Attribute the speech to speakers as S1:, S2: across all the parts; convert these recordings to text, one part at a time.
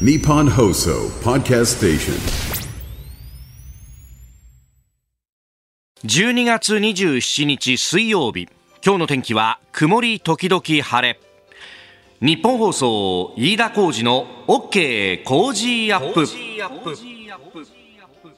S1: Nippon Hoso Podcast Station.
S2: 12月27日水曜日。今日の天気は曇り時々晴れ。日本放送飯田浩二の OK 工事アップ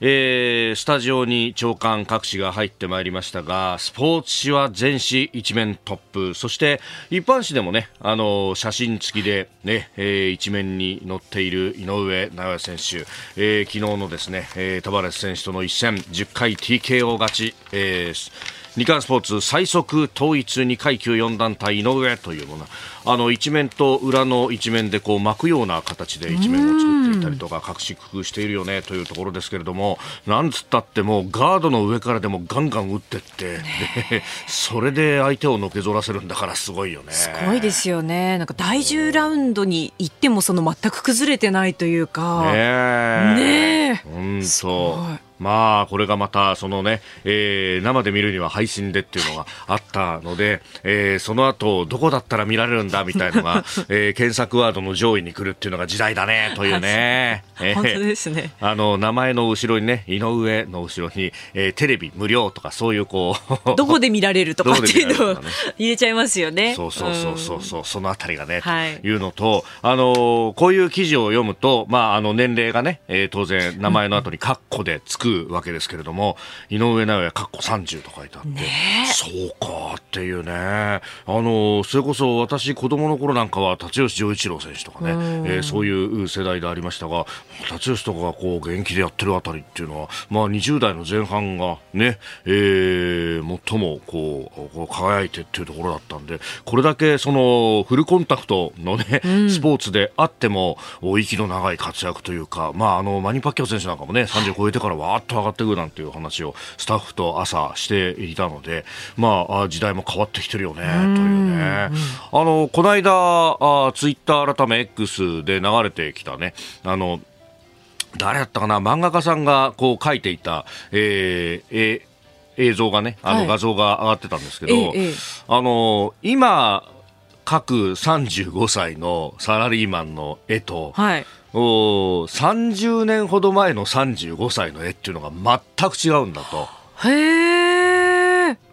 S2: えー、スタジオに長官各紙が入ってまいりましたがスポーツ紙は全紙一面トップ。そして一般紙でもねあの写真付きでね、えー一面に載っている井上尚弥選手、えー昨日のですね、えー、タバレス選手との一戦10回 TKO 勝ち、えー日刊スポーツ最速統一2階級4団体井上というもの。あの一面と裏の一面でこう巻くような形で一面を作っていたりとか隠し工夫しているよねというところですけれどもなんつったってもうガードの上からでもガンガン打ってって、で それで相手をのけぞらせるんだからすごいよね。
S3: すごいですよね。なんか第10ラウンドに行ってもその全く崩れてないというか。
S2: ねえ。
S3: ねえ
S2: 本
S3: すご
S2: 当
S3: い。
S2: まあ、これがまた、そのね、えー生で見るには配信でっていうのがあったので、えーその後、どこだったら見られるんだみたいのが、えー検索ワードの上位に来るっていうのが時代だね、というね。えー。
S3: 本当ですね。
S2: あの、名前の後ろにね、井上の後ろに、えーテレビ無料とか、そういうこう、
S3: どこで見られるとかっていうのを入れちゃいますよね。
S2: そうそうそうそうそう、そのあたりがね、
S3: はい。
S2: というのと、あのーこういう記事を読むと、まあ、あの、年齢がね、えー当然、名前の後にカッコでつくわけですけれども、井上尚弥カッコ30と書いてあって、そうかっていうね、あのーそれこそ私、子供の頃なんかは、辰吉丈一郎選手とかね、えーそういう世代でありましたが、辰吉とかがこう、元気でやってるあたりっていうのは、まあ、20代の前半がね、えー最もこう、こう輝いてっていうところだったんで、これだけそのフルコンタクトのね、スポーツであっても、お息の長い活躍というか、まあ、あの、マニパッキャオ選手なんかもね、30超えてからわーっと上がってくるなんていう話をスタッフと朝していたので、まあ、あ時代も変わってきてるよね、というね。あの、この間、あツイッター改め X で流れてきたね、あの、誰だったかな？漫画家さんがこう書いていた、えーえー映像がね、あの
S3: はい
S2: 画像が上がってたんですけど、
S3: ええええ
S2: あの今、各35歳のサラリーマンの絵と、
S3: はい。
S2: お30年ほど前の35歳の絵っていうのが全く違うんだと。
S3: へえ。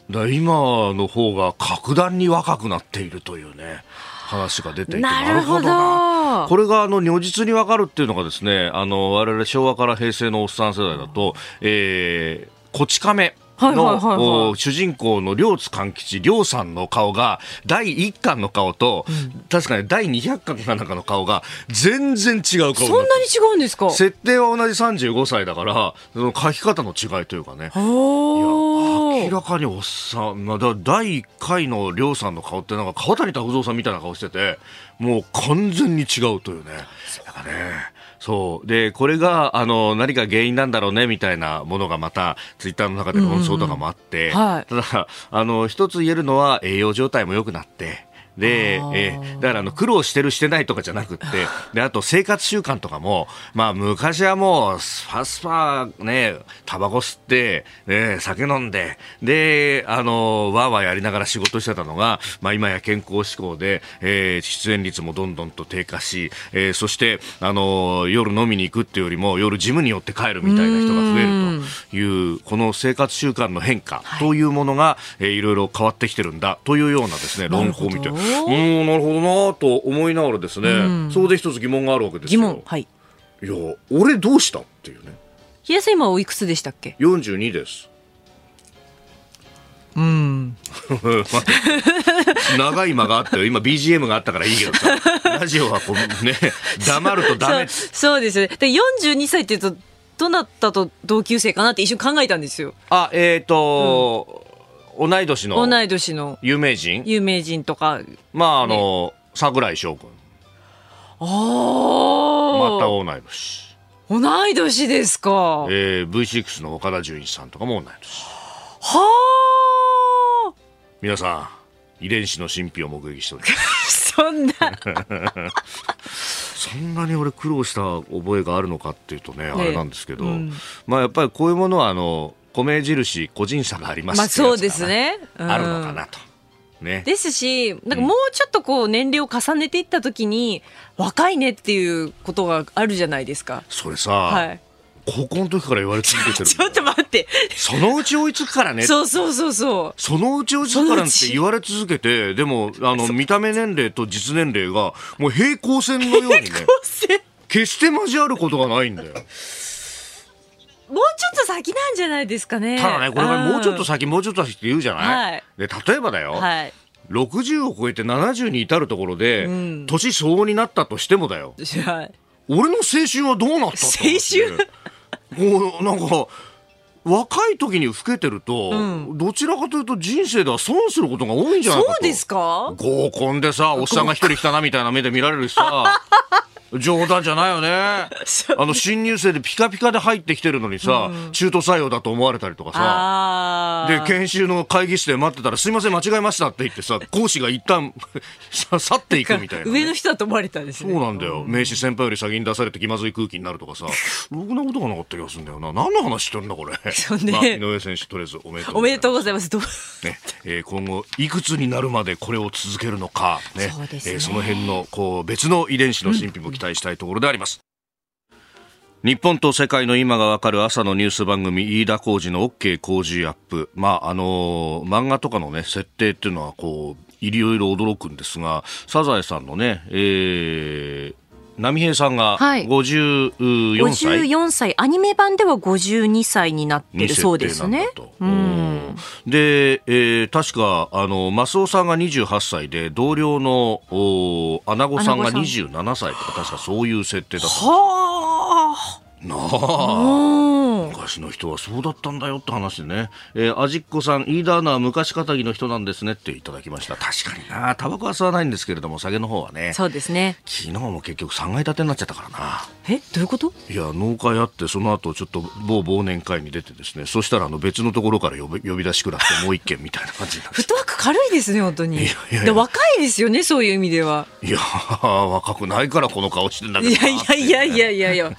S2: 今の方が格段に若くなっているというね、話が出ていて、
S3: なるほど
S2: なこれがあの如実にわかるっていうのがですね、あの我々昭和から平成のおっさん世代だと、えー、こち亀。の、
S3: はいはいはいはい。
S2: お主人公の両津勘吉、両さんの顔が、第1巻の顔と、確かに第200巻かなんかの顔が、全然違う顔
S3: そんなに違うんですか？
S2: 設定は同じ35歳だから、その書き方の違いというかね。明らかにおっさん、まあ、だ第1回の亮さんの顔ってなんか川谷拓三さんみたいな顔しててもう完全に違うというね。なんかねそう。でこれがあの何か原因なんだろうねみたいなものがまたツイッターの中で論争とかもあって、
S3: うんうんはい。
S2: ただあの一つ言えるのは栄養状態も良くなってで、えー。だからあの苦労してるしてないとかじゃなくって、で、あと生活習慣とかも、まあ昔はもうスパスパね、タバコ吸って、ね、酒飲んで、で、あの、わーわーやりながら仕事してたのが、まあ今や健康志向で、えー出演率もどんどんと低下し、えーそして、あの、夜飲みに行くっていうよりも、夜ジムに寄って帰るみたいな人が増えるという、この生活習慣の変化というものが、えーいろいろ変わってきてるんだというようなですね、論考を見て、うん、なるほどなと思いながらですね、そこで一つ疑問があるわけですよ。
S3: 疑問。はい。
S2: いや、俺どうしたっていうね。
S3: ひやさん今おいくつでしたっけ
S2: ？42です。
S3: うん。
S2: 長い間があって今 BGM があったからいいけどさラジオはこうね黙るとダメ
S3: そうそうですよね。で42歳っていうとどなたと同級生かなって一瞬考えたんですよ。
S2: あえっ、と、同い年の
S3: 同い年の
S2: 有名人？
S3: 有名人とか。
S2: まああの、桜井翔君
S3: ああ。
S2: また同い年、
S3: 同い年ですか。は
S2: えー、V6 の岡田准一さんとかも同い年
S3: あ。
S2: 皆さん遺伝子の神秘を目撃しております
S3: そんな。
S2: そんなに俺苦労した覚えがあるのかっていうとね、あれなんですけど、
S3: うん
S2: まあやっぱりこういうものはあの米印個人差があります
S3: まあそうですね。うん
S2: あるのかなと。ね。
S3: ですし、なんかもうちょっとこう年齢を重ねていった時に、若いねっていうことがあるじゃないですか。
S2: それさ、
S3: はい。
S2: 高校の時から言われ続けてる
S3: ちょっと待って。
S2: そのうち追いつくからね
S3: そうそうそうそう。
S2: そのうち追いつくからって言われ続けてでもあの見た目年齢と実年齢がもう平行線のようにね 決して交わることがないんだよ
S3: もうちょっと先なんじゃないですかね。
S2: ただねこれがもうちょっと
S3: さ
S2: 先もうちょっと先って言うじゃない、
S3: はい。
S2: で例えばだよ、
S3: はい。
S2: 60を超えて70に至るところで、
S3: ん。
S2: 年相応になったとしてもだよ。
S3: はい。
S2: 俺の青春はどうなったと思ってもうなんか若い時に老けてると、どちらかというと人生では損することが多いんじゃないかと。
S3: そうですか？
S2: 合コンでさおっさんが一人来たなみたいな目で見られるしさ 冗談じゃないよね。あの新入生でピカピカで入ってきてるのにさ、中途採用だと思われたりとかさ。で研修の会議室で待ってたら「すいません間違えました」って言ってさ 講師が一旦 さ去っていくみたいなね、
S3: 上の人だと思われたんです
S2: そう
S3: ね。
S2: なんだよ。名刺先輩より先に出されて気まずい空気になるとかさ。ろくなことがなかった気がするんだよな。何の話してるんだこれ、
S3: ね。
S2: まあ、井上選手とりあえずおめでとう
S3: おめでとうございます。どう？
S2: ね。えー今後いくつになるまでこれを続けるのか、ね。
S3: そ
S2: えーその辺のこう別の遺伝子の神秘も期待したいところであります。日本と世界の今がわかる朝のニュース番組飯田浩二の OK 工事アップ。まあ、あのー漫画とかのね、設定っていうのはこう、いろいろ驚くんですが、サザエさんのね、えー、波平さんが
S4: はい。
S2: 54歳、
S4: 54歳。アニメ版では52歳になって
S2: に
S4: るそうですね。
S2: で、えー確か、あの、マスオさんが28歳で、同僚の、おアナゴさんが
S4: アナゴ
S2: 27歳とか、確かそういう設定だった。
S3: は
S2: な
S4: う
S2: あ。
S4: ん
S2: 昔の人はそうだったんだよって話でね。えー、あじっこさん、飯田アナは昔かたぎの人なんですねっていただきました。確かにな。タバコは吸わないんですけれども、酒の方はね
S3: あ。。そうですね。
S2: 昨日も結局3階建てになっちゃったからな。
S3: え、どういうこと？
S2: いや、農会あって、その後ちょっと某忘年会に出てですね、そしたらあの別のところから呼び呼び出しくらってもう一件みたいな感じになって。
S3: フットワーク軽いですね、本当に。
S2: いやいやいや
S3: で若いですよね、そういう意味では。
S2: いやー、若くないからこの顔してんだけどな。
S3: いやいやいやいやいやいや。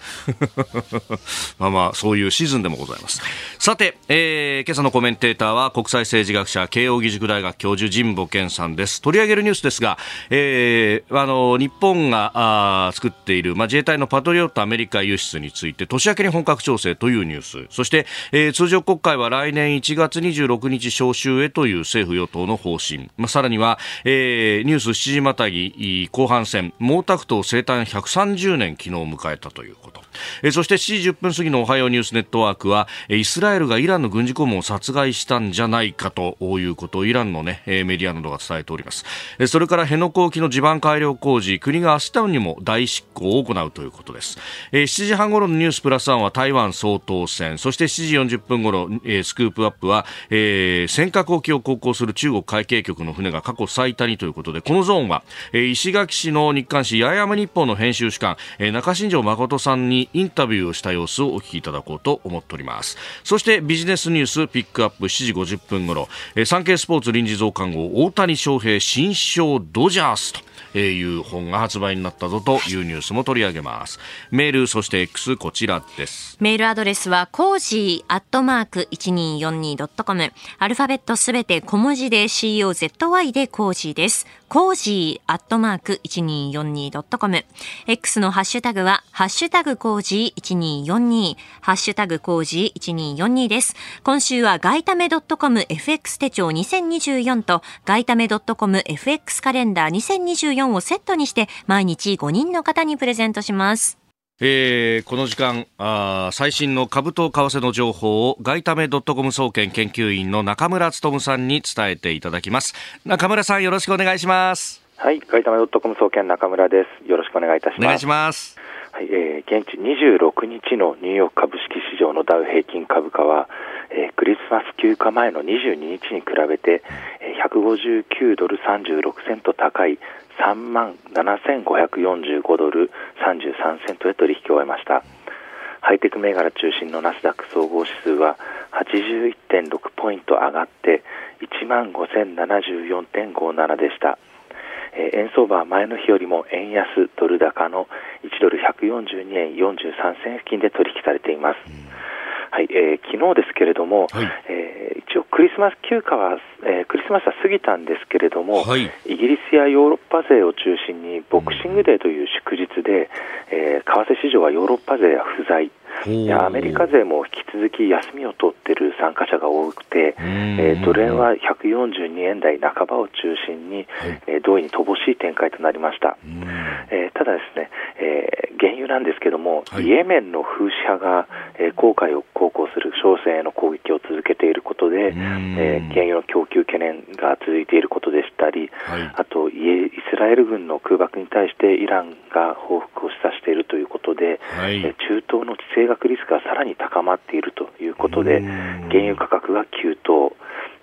S2: まあまあ、そういうシーズンでもございます。さて、えー今朝のコメンテーターは国際政治学者、慶應義塾大学教授、神保健さんです。取り上げるニュースですが、えーあの、日本があ作っている、まあ、自衛隊のパトリオットアメリカ輸出について、年明けに本格調整というニュース。そして、えー通常国会は来年1月26日召集へという政府与党の方針。まあ、さらには、えーニュース7時またぎ後半戦、毛沢東生誕130年昨日迎えたということ。えーそして7時10分過ぎのおはようニュースネットワークは、えイスラエルがイランの軍事顧問を殺害したんじゃないかということをイランの、ね、えメディアなどが伝えております。えそれから辺野古沖の地盤改良工事、国が明日にも大執行を行うということです。えー7時半頃のニュースプラスワンは台湾総統選、そして7時40分頃、えスクープアップは、えー尖閣沖を航行する中国海警局の船が過去最多にということで、このゾーンは、え石垣市の日刊紙八重山日報の編集主幹、え中新庄誠さんにインタビュービューをした様子をお聞きいただこうと思っております。そしてビジネスニュースピックアップ7時50分頃、えー、産経スポーツ臨時増刊号大谷翔平新章ドジャースと。えーいう本が発売になったぞというニュースも取り上げます。メール、そして X こちらです。
S4: メールアドレスは、コージーアットマーク 1242.com。アルファベットすべて小文字で COZY で cozy です。 cozy アットマーク 1242.com。X のハッシュタグは、ハッシュタグ cozy 1242。ハッシュタグ cozy 1242です。今週は、ガイタメ .comFX 手帳2024と、ガイタメ .comFX カレンダー2024をセットにして、毎日5人の方にプレゼントします。
S2: えーこの時間あー最新の株と為替の情報を外為ドットコム総研研究員の中村努さんに伝えていただきます中村さんよろしくお願いします
S5: はい、ガイタマドットコム総研中村です。よろしくお願いいたします。
S2: お願いします
S5: はい、えー現地26日のニューヨーク株式市場のダウ平均株価は、えークリスマス休暇前の22日に比べて、えー159ドル36セント高い3万7545ドル33セントで取引を終えました。ハイテク銘柄中心のナスダック総合指数は81.6ポイント上がって1万5074.57でした。円相場は前の日よりも円安ドル高の1ドル142円43銭付近で取引されています。はい、えー昨日ですけれども、
S2: はい。
S5: えー一応クリスマス休暇は、えークリスマスは過ぎたんですけれども、
S2: はい。
S5: イギリスやヨーロッパ勢を中心にボクシングデーという祝日で、えー為替市場はヨーロッパ勢は不在、でアメリカ勢も引き続き休みを取っている参加者が多くて、えードル円は142円台半ばを中心に、えー同意に乏しい展開となりました。えーただですね、えー原油なんですけども、
S2: はい。
S5: イエメンのフーシ派が、えー航海を航行する商船への攻撃を続けていることで、
S2: ん。
S5: えー原油の供給懸念が続いていることでしたり、
S2: はい。
S5: あとイスラエル軍の空爆に対してイランが報復を示唆しているということで、
S2: はい。
S5: えー中東の地政学リスクがさらに高まっているということで、原油価格が急騰。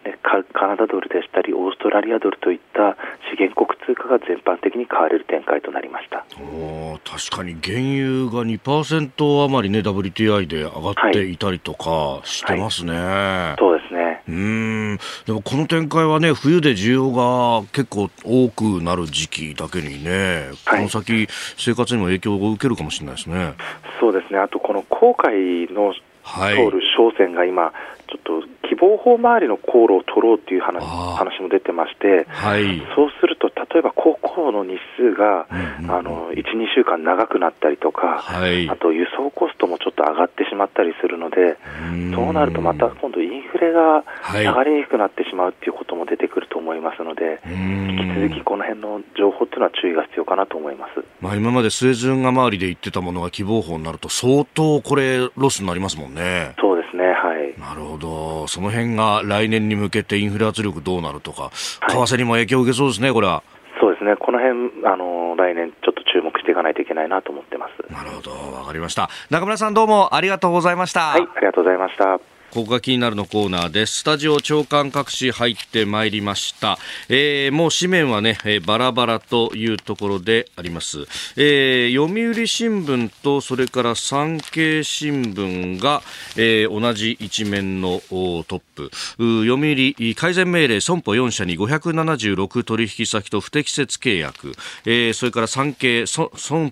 S5: でカカナダドルでしたり、オーストラリアドルといった資源国通貨が全般的に買われる展開となりました。
S2: おー確かに原油が2%余りね WTI で上がっていたりとかしてますね。
S5: そうですね。
S2: うーんでもこの展開はね冬で需要が結構多くなる時期だけにね、
S5: はい
S2: この先生活にも影響を受けるかもしれないですね。
S5: そうですね。あと、この航海の
S2: はい
S5: 通る商船が今、ちょっと希望法周りの航路を取ろうという話話も出てまして、
S2: はい。
S5: そうすると、例えば航行の日数が、
S2: うんうん
S5: あの1、2週間長くなったりとか、
S2: はい
S5: あと輸送コストもちょっと上がってしまったりするので、
S2: ん
S5: そうなるとまた今度、インフレが
S2: はい
S5: 流れにくくなってしまうっていうことも出てくると思いますので、引き続きこの辺の情報っていうのは注意が必要かなと思います。
S2: まあ、今までスエズ運河周りで言ってたものが希望法になると相当これロスになりますもんね。
S5: そうですね、はい。
S2: なるほど。その辺が来年に向けてインフレ圧力どうなるとか、為
S5: はい
S2: 替にも影響を受けそうですね、これは。
S5: そうですね、この辺あの来年ちょっと注目していかないといけないなと思ってます。
S2: なるほど。わかりました。中村さんどうもありがとうございました。
S5: はい、ありがとうございました。
S2: ここが気になるのコーナーです。スタジオ長官各紙入ってまいりました。えーもう紙面はね、えーバラバラというところであります。えー読売新聞とそれから産経新聞が、えー同じ一面のトップ。読売改善命令損保4社に576取引先と不適切契約。えーそれから産経損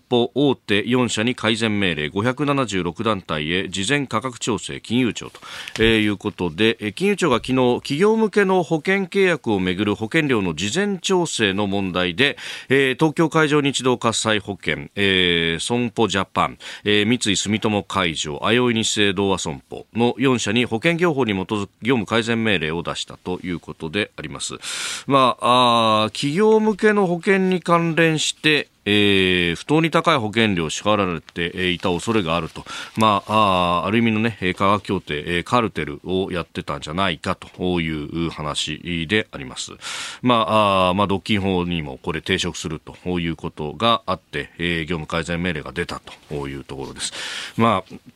S2: 保大手4社に改善命令576団体へ事前価格調整金融庁と、えーいうことで、えー金融庁が昨日企業向けの保険契約をめぐる保険料の事前調整の問題で、えー東京海上日動火災保険、えー損保ジャパン、えー三井住友海上、あよい日清同和損保の4社に保険業法に基づく業務改善命令を出したということであります。まあ、あ企業向けの保険に関連して、えー不当に高い保険料を支払われていた恐れがあると、まあ、あある意味のね、科学協定、カルテルをやってたんじゃないかという話であります。まあ、あまあ、独禁法にもこれ抵触するということがあって、えー業務改善命令が出たというところです。まあ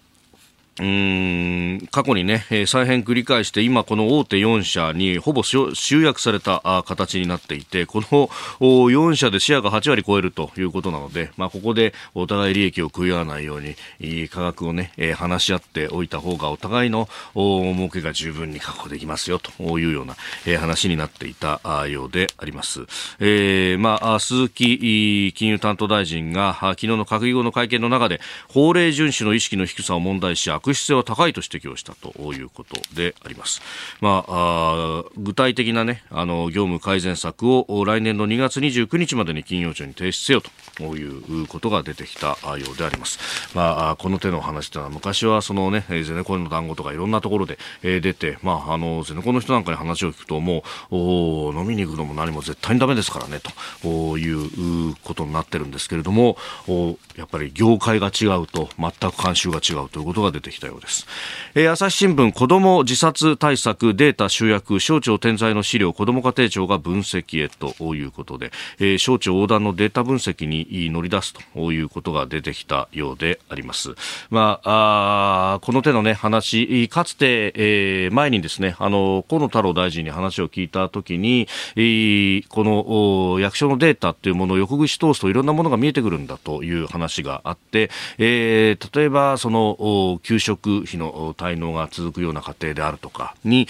S2: うん過去にね、えー再編繰り返して、今この大手4社にほぼ集約されたあ形になっていて、この4社でシェアが8割超えるということなので、まあ、ここでお互い利益を食い合わないように、い価格をね、えー話し合っておいた方がお互いのお儲けが十分に確保できますよというような、えー話になっていたあようであります。えーまあ、鈴木金融担当大臣が昨日の閣議後の会見の中で、法令遵守の意識の低さを問題し、悪質性は高いと指摘をしたということであります。まあ、あ具体的なね、あの、業務改善策を来年の2月29日までに金融庁に提出せよということが出てきたようであります。まあ、この手の話というのは昔はそのね、ゼネコンの団子とかいろんなところで、えー出て、まあ、あの、ゼネコンの人なんかに話を聞くと、もう、お飲みに行くのも何も絶対にダメですからね、とおーいうことになってるんですけれども、おやっぱり業界が違うと、全く慣習が違うということが出てきたようです。えー朝日新聞、子供自殺対策データ集約、省庁点在の資料、子ども家庭庁が分析へということで、えー省庁横断のデータ分析に乗り出すということが出てきたようであります。まあ、あこの手のね、話、かつて、えー前にですね、あの、河野太郎大臣に話を聞いたときに、えーこの役所のデータっていうものを横串通すといろんなものが見えてくるんだという話があって、えー例えば、その、お九食費の滞納が続くような家庭であるとかに、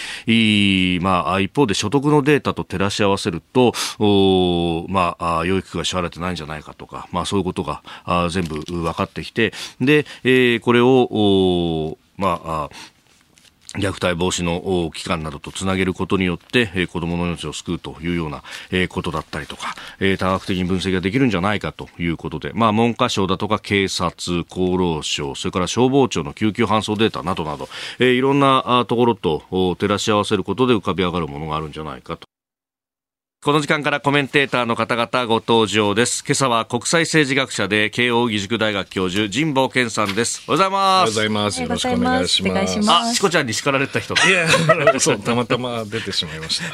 S2: まあ、一方で所得のデータと照らし合わせると、まあ、養育費が支払われてないんじゃないかとか、まあ、そういうことが全部分かってきて、で、え、これを、まあ、虐待防止の機関などとつなげることによって、えー、子供の命を救うというような、えー、ことだったりとか、えー、多角的に分析ができるんじゃないかということで、まあ、文科省だとか警察、厚労省、それから消防庁の救急搬送データなどなど、えー、いろんなところと照らし合わせることで浮かび上がるものがあるんじゃないかと。この時間からコメンテーターの方々ご登場です。今朝は国際政治学者で慶応義塾大学教授神保健さんです。おはようございます。おはよう
S6: ございます。よろしくお願いします。
S2: あ、しこちゃんに叱られた人。い
S6: や、そうたまたま出てしまいました。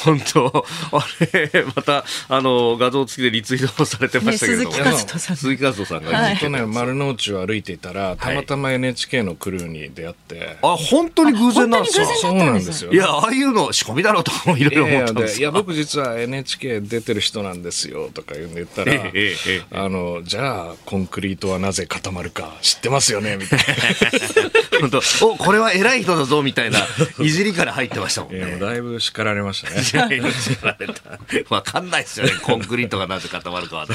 S2: 本当あれまたあの画像付きでリツイートされてましたけど、ね、鈴木和
S3: 人さん。
S2: 鈴木和人さんが、
S6: はい、去年丸の内を歩いていたらたまたま NHK のクルーに出会って。
S2: あ、本当に偶然なんですか？
S6: そうなんですよ、
S2: いや、ああいうの仕込みだろうといろいろ思った
S6: で、いや、僕実は NHK 出てる人なんですよとか言ったら、あの、じゃあ、コンクリートはなぜ固まるか知ってますよねみたいな。
S2: 本当 お、これは偉い人だぞみたいな、いじりから入ってましたもんね。いや、
S6: だいぶ叱られましたね。
S2: 叱られた。わかんないですよね、コンクリートがなぜ固まるかはね。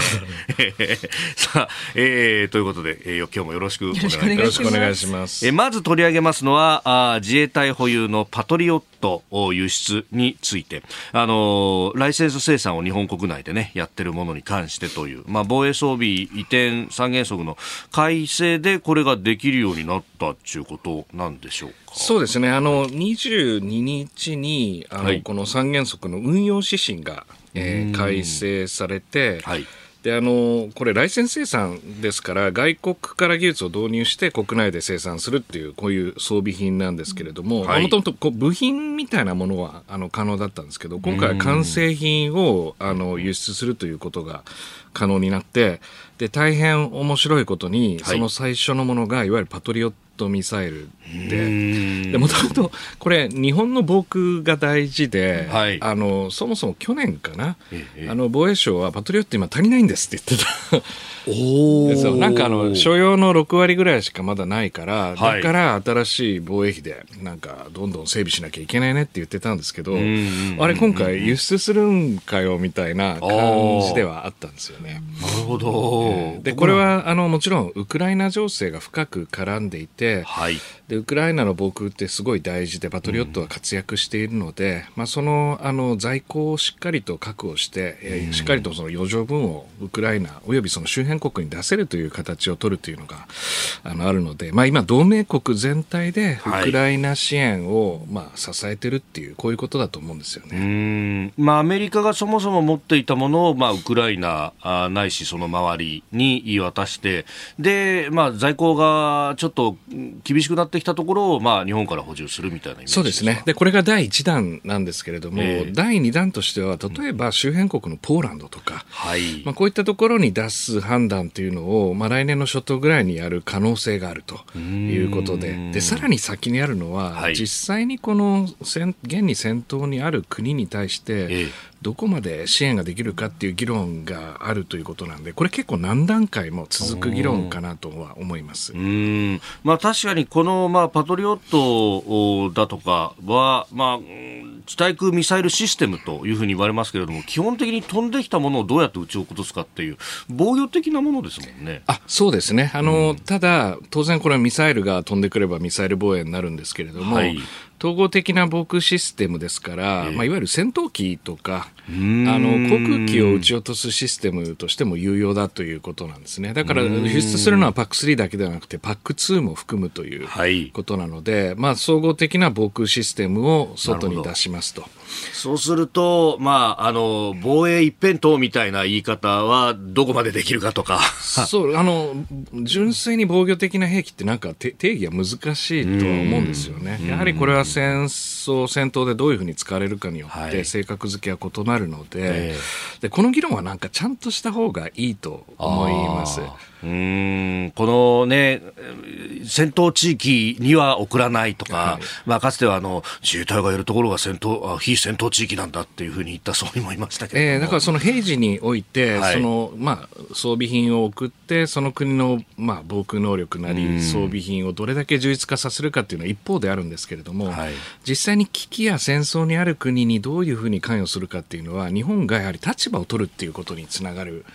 S2: さあ、えー、ということで、えー、今日もよろしくお願いします。よ
S6: ろしくお願いします。
S2: えまず取り上げますのは、あ自衛隊保有のパトリオット輸出について、あのライセンス生産を日本国内でね、やってるものに関してという、まあ、防衛装備移転三原則の改正でこれができるようになったっていうことなんでしょうか？
S6: そうですね。あの、22日に、あの、はい、この三原則の運用指針が、えー、改正されて、はい。であのこれ、ライセンス生産ですから、外国から技術を導入して国内で生産するっていう、こういう装備品なんですけれども、もともと部品みたいなものはあの可能だったんですけど、今回は完成品をあの輸出するということが可能になって、で大変面白いことに、その最初のものが、いわゆるパトリオットミサイルで、もともとこれ、日本の防空が大事で、はい、あのそもそも去年かな、あの防衛省はパトリオット今足りないんですって言ってた。おなんかあの所要の6割ぐらいしかまだないから、はい、だから新しい防衛費でなんかどんどん整備しなきゃいけないねって言ってたんですけど、あれ今回輸出するんかよみたいな感じではあったんですよね。
S2: なるほど。
S6: でこれはあのもちろんウクライナ情勢が深く絡んでいて、はい、でウクライナの防空ってすごい大事でパトリオットは活躍しているので、まあ、そのあの在庫をしっかりと確保して、えー、しっかりとその余剰分をウクライナおよびその周辺辺国に出せるという形を取るというのがあのあるので、まあ、今、同盟国全体でウクライナ支援を、まあ、支えてるっていう、こういうことだと思うんですよね。
S2: まあ、アメリカがそもそも持っていたものを、まあ、ウクライナあないし、その周りに渡して、でまあ、在庫がちょっと厳しくなってきたところを、まあ、日本から補充するみたいなイメージ
S6: そうですね。で、これが第1弾なんですけれども、えー、第2弾としては、例えば周辺国のポーランドとか、はい。まあ、こういったところに出す判判断というのを、まあ、来年の初頭ぐらいにやる可能性があるということで、でさらに先にあるのは、はい、実際にこの現に戦闘にある国に対して、どこまで支援ができるかっていう議論があるということなんで、これ結構何段階も続く議論かなとは思います。
S2: うん。まあ、確かにこの、まあ、パトリオットだとかは、まあ、地対空ミサイルシステムというふうに言われますけれども、基本的に飛んできたものをどうやって撃ち落とすかっていう、防御的なものですもんね。
S6: あそうですね。あの、うん、ただ、当然これはミサイルが飛んでくればミサイル防衛になるんですけれども、はい、統合的な防空システムですから、まあ、いわゆる戦闘機とか、あの航空機を撃ち落とすシステムとしても有用だということなんですね。だから輸出するのは PAC3 だけではなくて PAC2 も含むということなので、はい、まあ、総合的な防空システムを外に出しますと。
S2: そうすると、まあ、あの防衛一辺倒みたいな言い方はどこまでできるかとか
S6: そうあの純粋に防御的な兵器ってなんか定義は難しいとは思うんですよね。やはりこれは戦争、戦闘でどういうふうに使われるかによって性格付けは異なるのではい、でこの議論はなんかちゃんとした方がいいと思います。
S2: うんこのね、戦闘地域には送らないとか、はい、まあ、かつてはあの自衛隊がいるところが戦闘非戦闘地域なんだっていうふうに言った総理もいましたけど、
S6: えー、だからその平時において、はい、そのまあ、装備品を送って、その国の、まあ、防空能力なり、装備品をどれだけ充実化させるかっていうのは一方であるんですけれども、はい、実際に危機や戦争にある国にどういうふうに関与するかっていうのは、日本がやはり立場を取るっていうことにつながる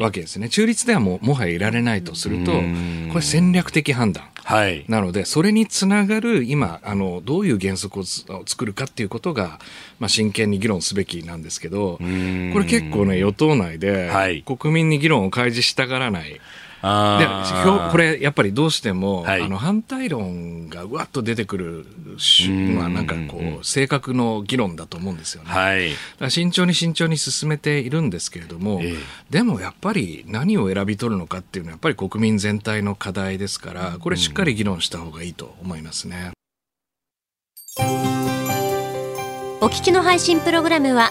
S6: わけですね。中立ではももはやいられないとすると、これ戦略的判断。はい、なので、それにつながる今あの、どういう原則を作るかっていうことが、まあ、真剣に議論すべきなんですけど、これ結構ね、与党内で、国民に議論を開示したがらない。でこれやっぱりどうしても、はい、あの反対論がうわっと出てくるまあなんかこう性格の議論だと思うんですよね。はい、慎重に慎重に進めているんですけれども、えー、でもやっぱり何を選び取るのかっていうのはやっぱり国民全体の課題ですからこれしっかり議論した方がいいと思いますね。
S4: お聞きの配信プログラムは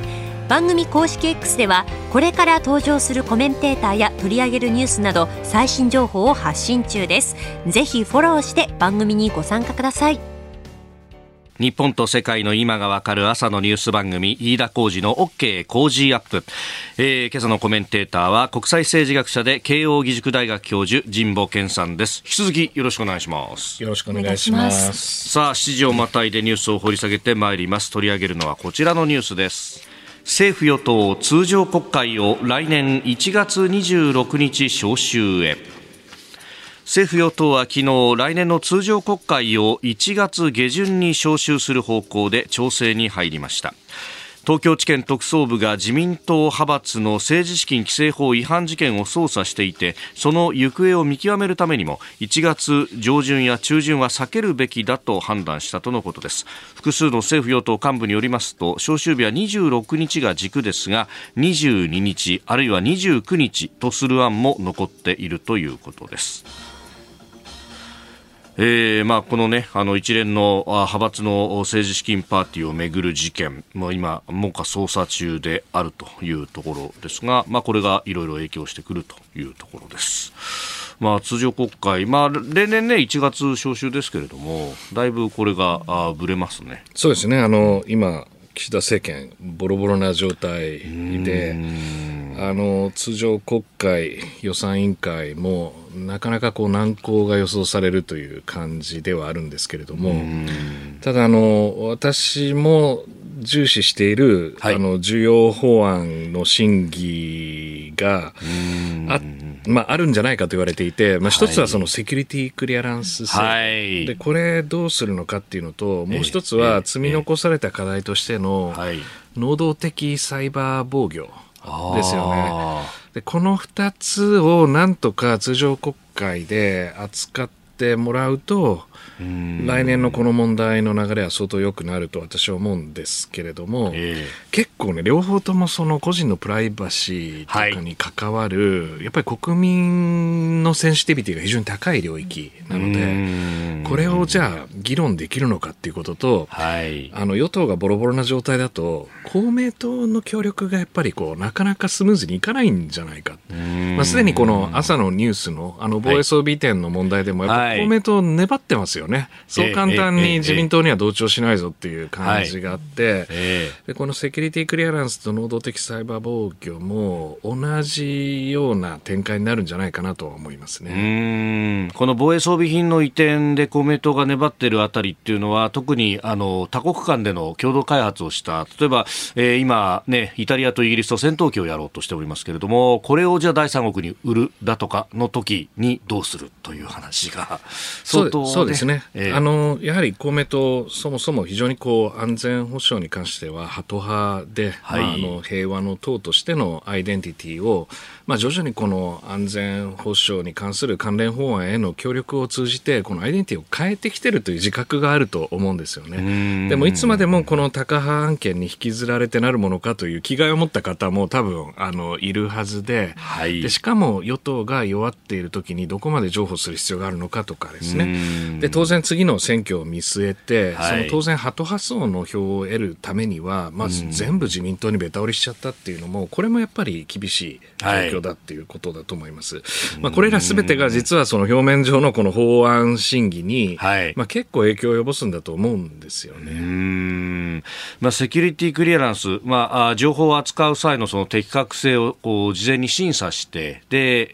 S4: 番組公式 X ではこれから登場するコメンテーターや取り上げるニュースなど最新情報を発信中ですぜひフォローして番組にご参加ください
S2: 日本と世界の今がわかる朝のニュース番組、飯田浩二の OK 工事アップ。えー、今朝のコメンテーターは国際政治学者で慶応義塾大学教授、神保健さんです。引き続きよろしくお願いします。
S6: よろしくお願いします。
S2: さあ、7時をまたいでニュースを掘り下げてまいります。取り上げるのはこちらのニュースです。政府与党通常国会を来年1月26日召集へ。政府与党は昨日来年の通常国会を1月下旬に召集する方向で調整に入りました東京地検特捜部が自民党派閥の政治資金規正法違反事件を捜査していてその行方を見極めるためにも1月上旬や中旬は避けるべきだと判断したとのことです。複数の政府与党幹部によりますと召集日は26日が軸ですが22日あるいは29日とする案も残っているということです。えーまあ、このねあの一連の派閥の政治資金パーティーをめぐる事件、まあ、今、目下捜査中であるというところですが、まあ、これがいろいろ影響してくるというところです。まあ、通常国会、まあ、例年ね、1月召集ですけれども、だいぶこれがあぶれますね。
S6: そうですね、あの今、岸田政権、ボロボロな状態で、あの通常国会、予算委員会もなかなかこう難航が予想されるという感じではあるんですけれども、ただあの、私も重視している、はい、あの重要法案の審議があ,、まあ、あるんじゃないかと言われていて、まあ、一つはそのセキュリティクリアランス制、はい、でこれどうするのかっていうのともう一つは積み残された課題としての能動的サイバー防御ですよね。でこの2つをなんとか通常国会で扱ってもらうと来年のこの問題の流れは相当良くなると私は思うんですけれども、えー、結構ね両方ともその個人のプライバシーとかに関わる、はい、やっぱり国民のセンシティビティが非常に高い領域なのでこれをじゃあ議論できるのかっていうことと、はい、あの与党がボロボロな状態だと公明党の協力がやっぱりこうなかなかスムーズにいかないんじゃないか、まあ、すでにこの朝のニュースのあの防衛装備移転の問題でもやっぱはい、公明党粘ってますよね。そう簡単に自民党には同調しないぞっていう感じがあって、でこのセキュリティクリアランスと能動的サイバー防御も同じような展開になるんじゃないかなと思いますね。
S2: この防衛装備品の移転で公明党が粘っているあたりっていうのは、特にあの多国間での共同開発をした、例えば、えー、今ね、イタリアとイギリスと戦闘機をやろうとしておりますけれども、これをじゃあ第三国に売るだとかの時にどうするという話が、
S6: 相当、ね、そうですね、えー、あの。やはり公明党、そもそも非常にこう安全保障に関してはハト派で、はい、まあ、あの平和の党としてのアイデンティティをまあ、徐々にこの安全保障に関する関連法案への協力を通じてこのアイデンティティを変えてきてるという自覚があると思うんですよね。でもいつまでもこのタ派案件に引きずられてなるものかという気概を持った方も多分あのいるはずで。はい、でしかも与党が弱っている時にどこまで譲歩する必要があるのかとかですね。で当然次の選挙を見据えて、はい、その当然ハト派層の票を得るためにはまず全部自民党にべた折りしちゃったっていうのもこれもやっぱり厳しい状況だっていうことだと思います。まあ、これらすべてが実はその表面上のこの法案審議に、はい、まあ、結構影響を及ぼすんだと思うんですよね。
S2: まあ、セキュリティクリアランス、まあ、情報を扱う際のその適格性をこう事前に審査して、で、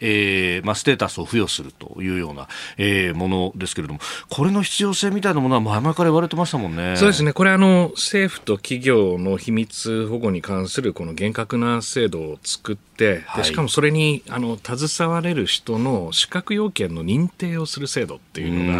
S2: えー、まあ、ステータスを付与するというような、えー、ものですけれども、これの必要性みたいなものは前々から言われてましたもんね。
S6: そうですね。これあの、政府と企業の秘密保護に関するこの厳格な制度を作って、でしかもそれにあの携われる人の資格要件の認定をする制度っていうの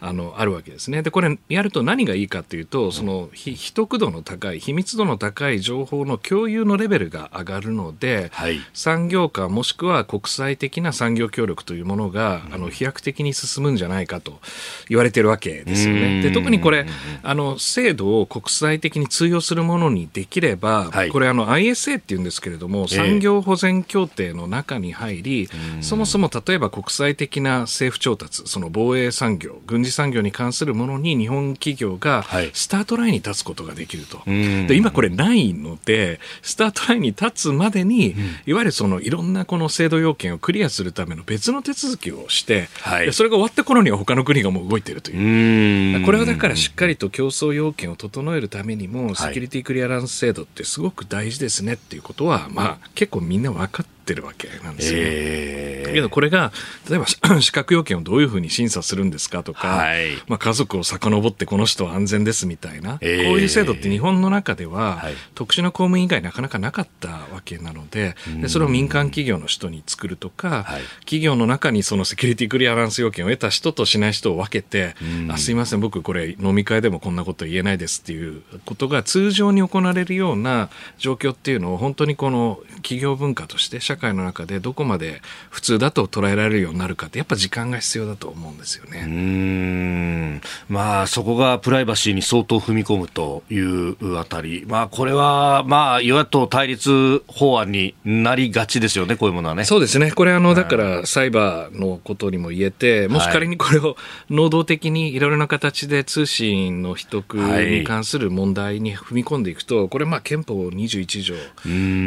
S6: があのあるわけですね。でこれやると何がいいかというとその秘匿度の高い秘密度の高い情報の共有のレベルが上がるので、はい、産業化もしくは国際的な産業協力というものがあの飛躍的に進むんじゃないかと言われているわけですよね。で特にこれあの制度を国際的に通用するものにできれば、はい、これあの ISA っていうんですけれども、産業保全協定の中に入り、そもそも例えば国際的な政府調達、その防衛産業、軍事産業に関するものに日本企業がスタートラインに立つことができると。はい、で今これないので、スタートラインに立つまでに、いわゆるそのいろんなこの制度要件をクリアするための別の手続きをして、はい、それが終わった頃には他の国がもう動いているという。これはだからしっかりと競争要件を整えるためにも、セキュリティクリアランス制度ってすごく大事ですねっていうことは、まあ結構みんな分かってってるわけなんですよ。えー、けどこれが例えば 資格要件をどういうふうに審査するんですかとか、はい、まあ、家族を遡ってこの人は安全ですみたいな、えー、こういう制度って日本の中では、はい、特殊な公務員以外なかなかなかったわけなのででそれを民間企業の人に作るとか、はい、企業の中にそのセキュリティクリアランス要件を得た人としない人を分けて、あすいません僕これ飲み会でもこんなこと言えないですっていうことが通常に行われるような状況っていうのを本当にこの企業文化として社会の中でどこまで普通だと捉えられるようになるかってやっぱ時間が必要だと思うんですよね。
S2: うん。まあそこがプライバシーに相当踏み込むというあたり、まあこれはまあ与野党対立法案になりがちですよね、こういうものはね。
S6: そうですね。これあのだからサイバーのことにも言えて、もし仮にこれを能動的にいろいろな形で通信の秘匿に関する問題に踏み込んでいくと、これまあ憲法21条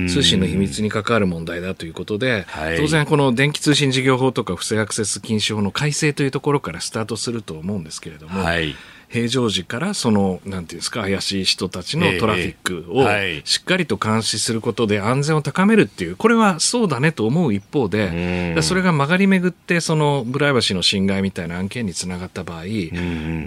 S6: 通信の秘密に関わる問題だということで、はい、当然この電気通信事業法とか不正アクセス禁止法の改正というところからスタートすると思うんですけれども、はい、平常時からその、なんていうんですか、怪しい人たちのトラフィックをしっかりと監視することで安全を高めるっていう、これはそうだねと思う一方で、それが曲がり巡って、そのプライバシーの侵害みたいな案件につながった場合、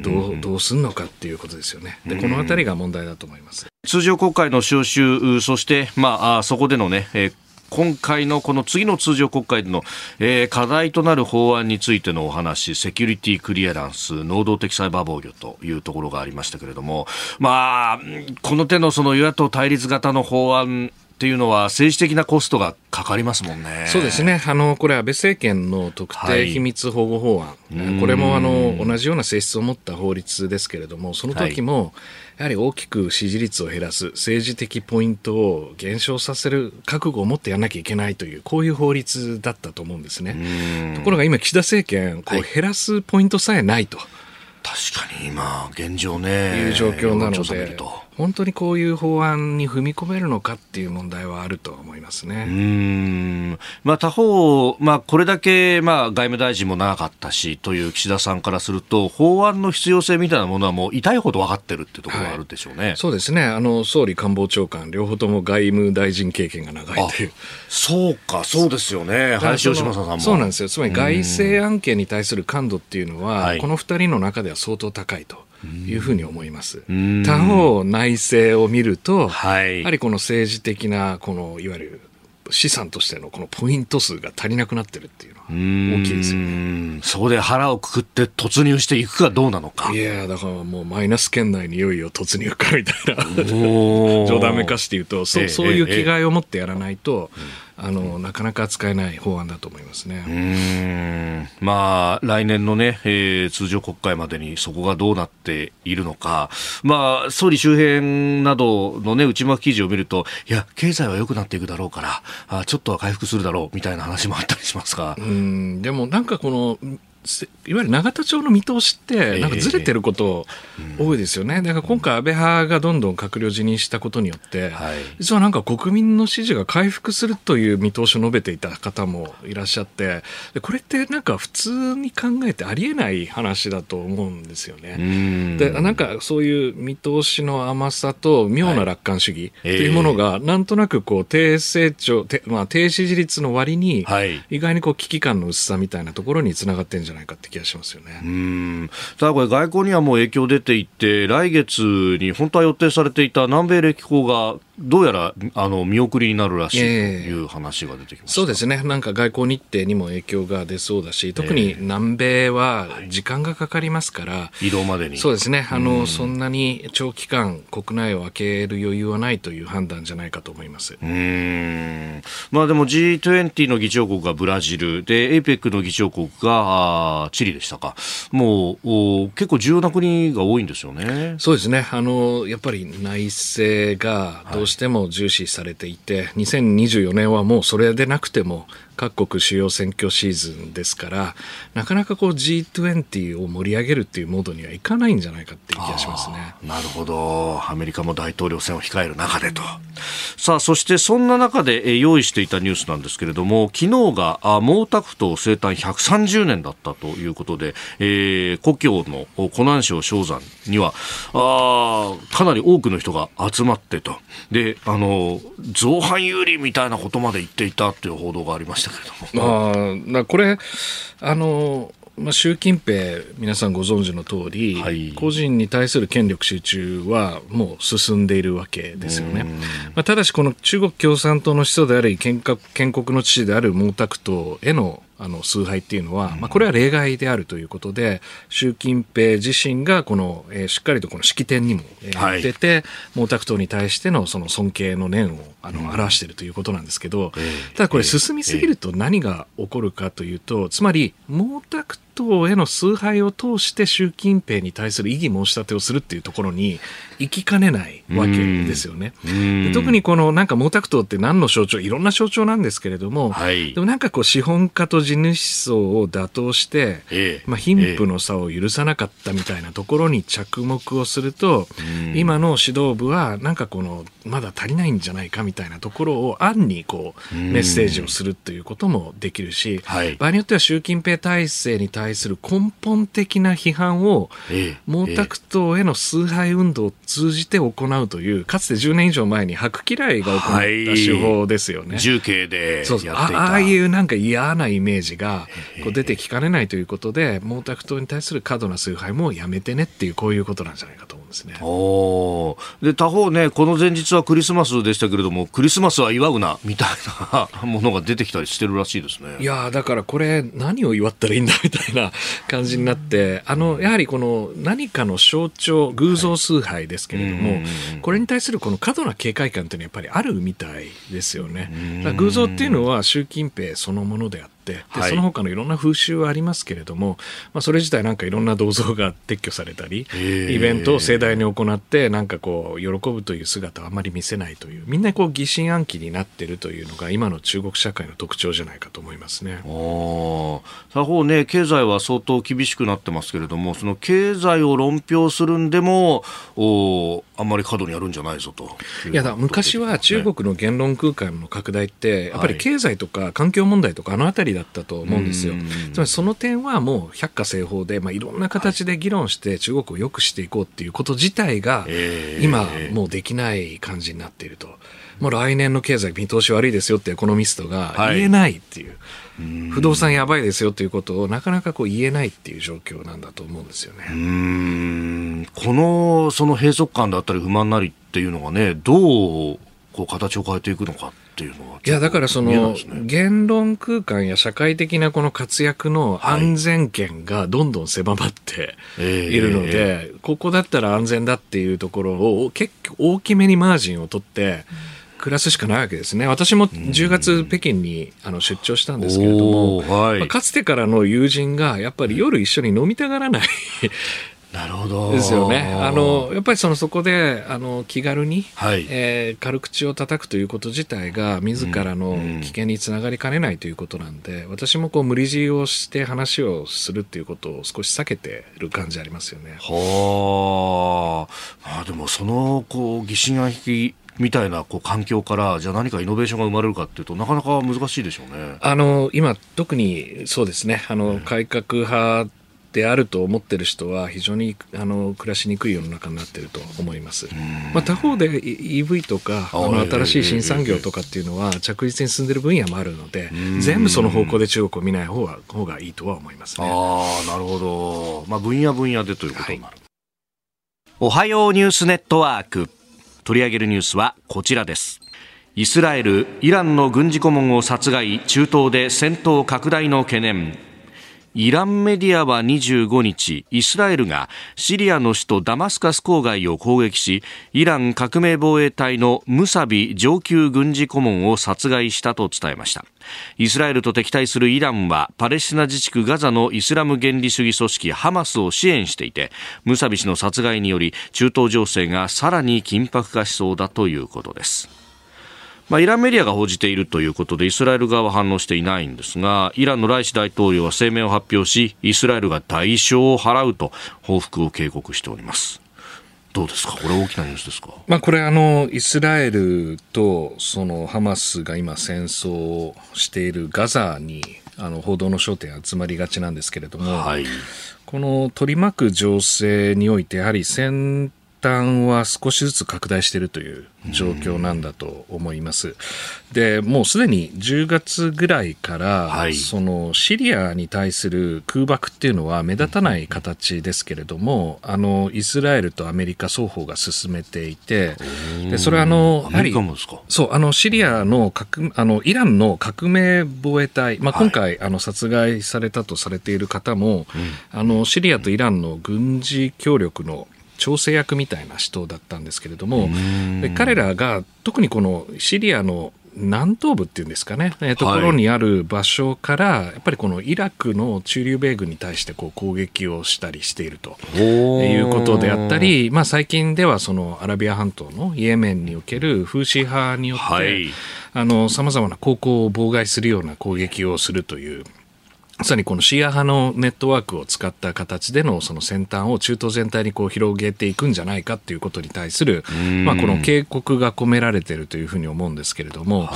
S6: どう、どうすんのかっていうことですよね。で、このあたりが問題だと思います。
S2: 通常国会の召集、そして、まあ、そこでのね、えー今回のこの次の通常国会での、えー、課題となる法案についてのお話、セキュリティクリアランス、能動的サイバー防御というところがありましたけれども、まあ、この手のその与野党対立型の法案っていうのは政治的なコストがかかりますもんね。
S6: そうですね。あの、これ安倍政権の特定秘密保護法案。はい、これもあの、同じような性質を持った法律ですけれども、その時も、はいやはり大きく支持率を減らす政治的ポイントを減少させる覚悟を持ってやらなきゃいけないというこういう法律だったと思うんですね。ところが今岸田政権こう減らすポイントさえないと。
S2: 確かに今現状ね
S6: いう状況なので本当にこういう法案に踏み込めるのかっていう問題はあると思いますね。
S2: うん。まあ、他方、まあ、これだけ、まあ、外務大臣も長かったしという岸田さんからすると、法案の必要性みたいなものはもう痛いほど分かってるっていうところがあるでしょうね、はい、
S6: そうですね。あの、総理官房長官、両方とも外務大臣経験が長いという。
S2: そうか、そうですよね、林芳正さんも。
S6: そうなんですよ、つまり外政案件に対する感度っていうのは、この2人の中では相当高いと。いうふうに思います。他方、内政を見ると、はい、やはりこの政治的な、このいわゆる資産としてのこのポイント数が足りなくなってるっていうのは大きいですよ。ね。
S2: そこで腹をくくって突入していくかどうなのか。
S6: いやだからもうマイナス圏内にいよいよ突入かみたいな。冗談めかして言うと、そそういう気概を持ってやらないと、ええ。えあのなかなか使えない法案だと思いますね。
S2: うん。まあ、来年のね、えー、通常国会までにそこがどうなっているのか、まあ、総理周辺などの、ね、内幕記事を見ると、いや、経済は良くなっていくだろうから、あちょっとは回復するだろうみたいな話もあったりしますが。
S6: うん。でもなんかこのいわゆる永田町の見通しって、なんかずれてること多いですよね。だから今回安倍派がどんどん閣僚辞任したことによって、実はなんか国民の支持が回復するという見通しを述べていた方もいらっしゃって、これってなんか普通に考えてありえない話だと思うんですよね。で、なんかそういう見通しの甘さと妙な楽観主義というものが、なんとなくこう低成長、まあ低支持率の割に、意外にこう危機感の薄さみたいなところにつながってんじゃじゃないかって気がしますよね。
S2: うんただこれ外交にはもう影響出ていて来月に本当は予定されていた南米歴訪がどうやらあの見送りになるらしいという話が出てきまし
S6: た、そうですね、なんか外交日程にも影響が出そうだし、特に南米は時間がかかりますから、
S2: 移動までに。
S6: そうですね。あの、そんなに長期間、国内を開ける余裕はないという判断じゃないかと思います。
S2: うん。まあ、でも G20 の議長国がブラジルで、APEC の議長国があチリでしたか、もうお結構重要な国が多いんですよね。
S6: そうですね。あのやっぱり内政がどうしても重視されていて、2024年はもうそれでなくても各国主要選挙シーズンですからなかなかこう G20 を盛り上げるっていうモードにはいかないんじゃないかっていう気がしますね。
S2: なるほど。アメリカも大統領選を控える中でと。さあそしてそんな中で用意していたニュースなんですけれども昨日が毛沢東生誕130年だったということで、えー、故郷の湖南省蕭山にはあかなり多くの人が集まってと。であの造反有利みたいなことまで言っていたという報道がありました。したけれど
S6: も。あこれあのまあ、習近平、皆さんご存知の通り、はい、個人に対する権力集中はもう進んでいるわけですよね。まあ、ただし、この中国共産党の始祖であり建建国の父である毛沢東へのあの崇拝っていうのは、まあ、これは例外であるということで、習近平自身がこの、えー、しっかりとこの式典にも、えー、出て、毛沢東に対してのその尊敬の念をあの表しているということなんですけど、ただこれ進みすぎると何が起こるかというと、つまり毛沢東への崇拝を通して習近平に対する異議申し立てをするっていうところに行きかねないわけですよね。特にこのなんか毛沢東って何の象徴いろんな象徴なんですけれども、はい、でもなんかこう資本家と地主層を打倒して、えまあ、貧富の差を許さなかったみたいなところに着目をすると、今の指導部はなんかこのまだ足りないんじゃないかみたいなところを暗にこうメッセージをするということもできるし、はい、場合によっては習近平体制に対する根本的な批判を、毛沢東への崇拝運動を通じて行うというかつて10年以上前に白嫌いが行った手法ですよね。はい、
S2: 重慶でそうそう
S6: ああいうなんか嫌なイメージがこう出てきかねないということで毛沢東に対する過度な崇拝もやめてねっていうこういうことなんじゃないかと思うんですね。
S2: おで他方ねこの前日はクリスマスでしたけれどもクリスマスは祝うなみたいなものが出てきたりしてるらしいですね。
S6: いやだからこれ何を祝ったらいいんだみたいな感じになってあのやはりこの何かの象徴偶像崇拝ですけれども、これに対するこの過度な警戒感というのはやっぱりあるみたいですよね。偶像っていうのは習近平そのものであって、でその他のいろんな風習はありますけれども、まあ、それ自体なんかいろんな銅像が撤去されたり、イベントを盛大に行って、なんかこう、喜ぶという姿はあまり見せないという、みんなこう疑心暗鬼になっているというのが、今の中国社会の特徴じゃないかと思いますね。
S2: 他方ね、経済は相当厳しくなってますけれども、その経済を論評するんでも、おあんまり過度にやるんじゃないぞと
S6: いやだ昔は中国の言論空間の拡大って、やっぱり経済とか環境問題とか、あの辺りだったと思うんですよ。つまりその点はもう百花製法で、まあ、いろんな形で議論して中国を良くしていこうっていうこと自体が、今、もうできない感じになっていると。もう来年の経済見通し悪いですよってエコノミストが言えないっていう。はい不動産やばいですよということをなかなかこう言えないっていう状況なんだと思うんですよね。
S2: うんこのその閉塞感だったり不満なりっていうのがねどうこう形を変えていくのかっていうのは、
S6: いやだからその、言論空間や社会的なこの活躍の安全圏がどんどん狭まっているので、はいえー、ここだったら安全だっていうところを結構大きめにマージンを取って、うん。暮らすしかないわけですね。私も10月北京にあの出張したんですけれども、はい、まあ、かつてからの友人がやっぱり夜一緒に飲みたがらない
S2: なるほど。
S6: ですよね。あの、やっぱりそのそこで、あの、気軽に、はい、えー、軽口を叩くということ自体が、自らの危険につながりかねないということなんで、うんうん、私もこう、無理強いをして話をするっていうことを少し避けてる感じありますよね。
S2: はあ。あでも、その、こう、疑心暗鬼みたいなこう環境からじゃあ何かイノベーションが生まれるかっていうとなかなか難しいでしょうね。
S6: あの今特にそうですねあの、改革派であると思ってる人は非常にあの暮らしにくい世の中になっていると思います。まあ、他方で EV とかあの新しい新産業とかっていうのは着実に進んでる分野もあるので全部その方向で中国を見ない方が方がいいとは思いますね。
S2: あなるほど、まあ、分野分野でということになる。はい、おはようニュースネットワーク。取り上げるニュースはこちらです。イスラエル、イランの軍事顧問を殺害中東で戦闘拡大の懸念イランメディアは25日、イスラエルがシリアの首都ダマスカス郊外を攻撃し、イラン革命防衛隊のムサビ上級軍事顧問を殺害したと伝えました。イスラエルと敵対するイランはパレスチナ自治区ガザのイスラム原理主義組織ハマスを支援していて、ムサビ氏の殺害により中東情勢がさらに緊迫化しそうだということです。まあ、イランメディアが報じているということでイスラエル側は反応していないんですがイランのライシ大統領は声明を発表しイスラエルが代償を払うと報復を警告しております。どうですか？これ大きなニュースですか、
S6: まあ、これあのイスラエルとそのハマスが今戦争をしているガザにあの報道の焦点集まりがちなんですけれども、はい、この取り巻く情勢においてやはり戦端は少しずつ拡大しているという状況なんだと思います。で、もうすでに10月ぐらいから、はい、そのシリアに対する空爆っていうのは目立たない形ですけれども、あの、イスラエルとアメリカ双方が進めていて、で、それはあの、
S2: やはり、
S6: そう、あの、シリアの革、あの、イランの革命防衛隊、まあ、今回、はい、あの、殺害されたとされている方も、うん、あの、シリアとイランの軍事協力の調整役みたいな人だったんですけれども、で彼らが特にこのシリアの南東部っていうんですかね、えー、ところにある場所から、やっぱりこのイラクの駐留米軍に対してこう攻撃をしたりしているということであったり、まあ、最近ではそのアラビア半島のイエメンにおけるフーシ派によって、はい、あの様々な航行を妨害するような攻撃をするというまさにこのシーア派のネットワークを使った形でのその先端を中東全体にこう広げていくんじゃないかということに対する、まあ、この警告が込められているというふうに思うんですけれども、はい、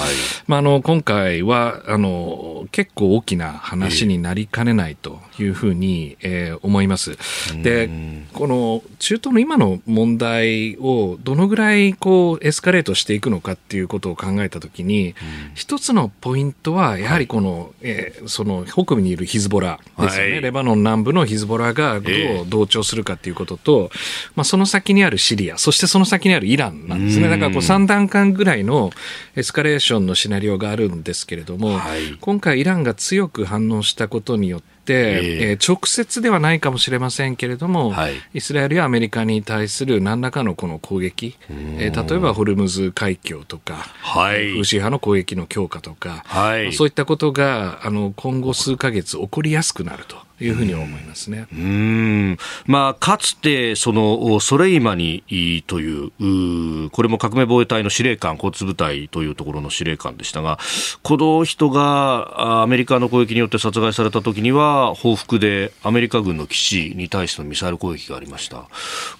S6: まあ、あの今回はあの結構大きな話になりかねないというふうに、えー、思います。でこの中東の今の問題をどのぐらいこうエスカレートしていくのかっていうことを考えたときに、一つのポイントはやはりこの、はい、えー、その北部にいるヒズボラですよね、はい、レバノン南部のヒズボラがどう同調するかということと、えー、まあ、その先にあるシリア、そしてその先にあるイランなんですね。だからこう3段階ぐらいのエスカレーションのシナリオがあるんですけれども、はい、今回イランが強く反応したことによって、て、えー、直接ではないかもしれませんけれども、はい、イスラエルやアメリカに対する何らかのこの攻撃、えー、例えばホルムズ海峡とか、はい、フーシ派の攻撃の強化とか、はい、そういったことがあの今後数か月起こりやすくなると。いうふうに思いますね。
S2: うん。まあ、かつて、その、ソレイマニという、うこれも革命防衛隊の司令官、交通部隊というところの司令官でしたが、この人がアメリカの攻撃によって殺害された時には、報復でアメリカ軍の基地に対してのミサイル攻撃がありました。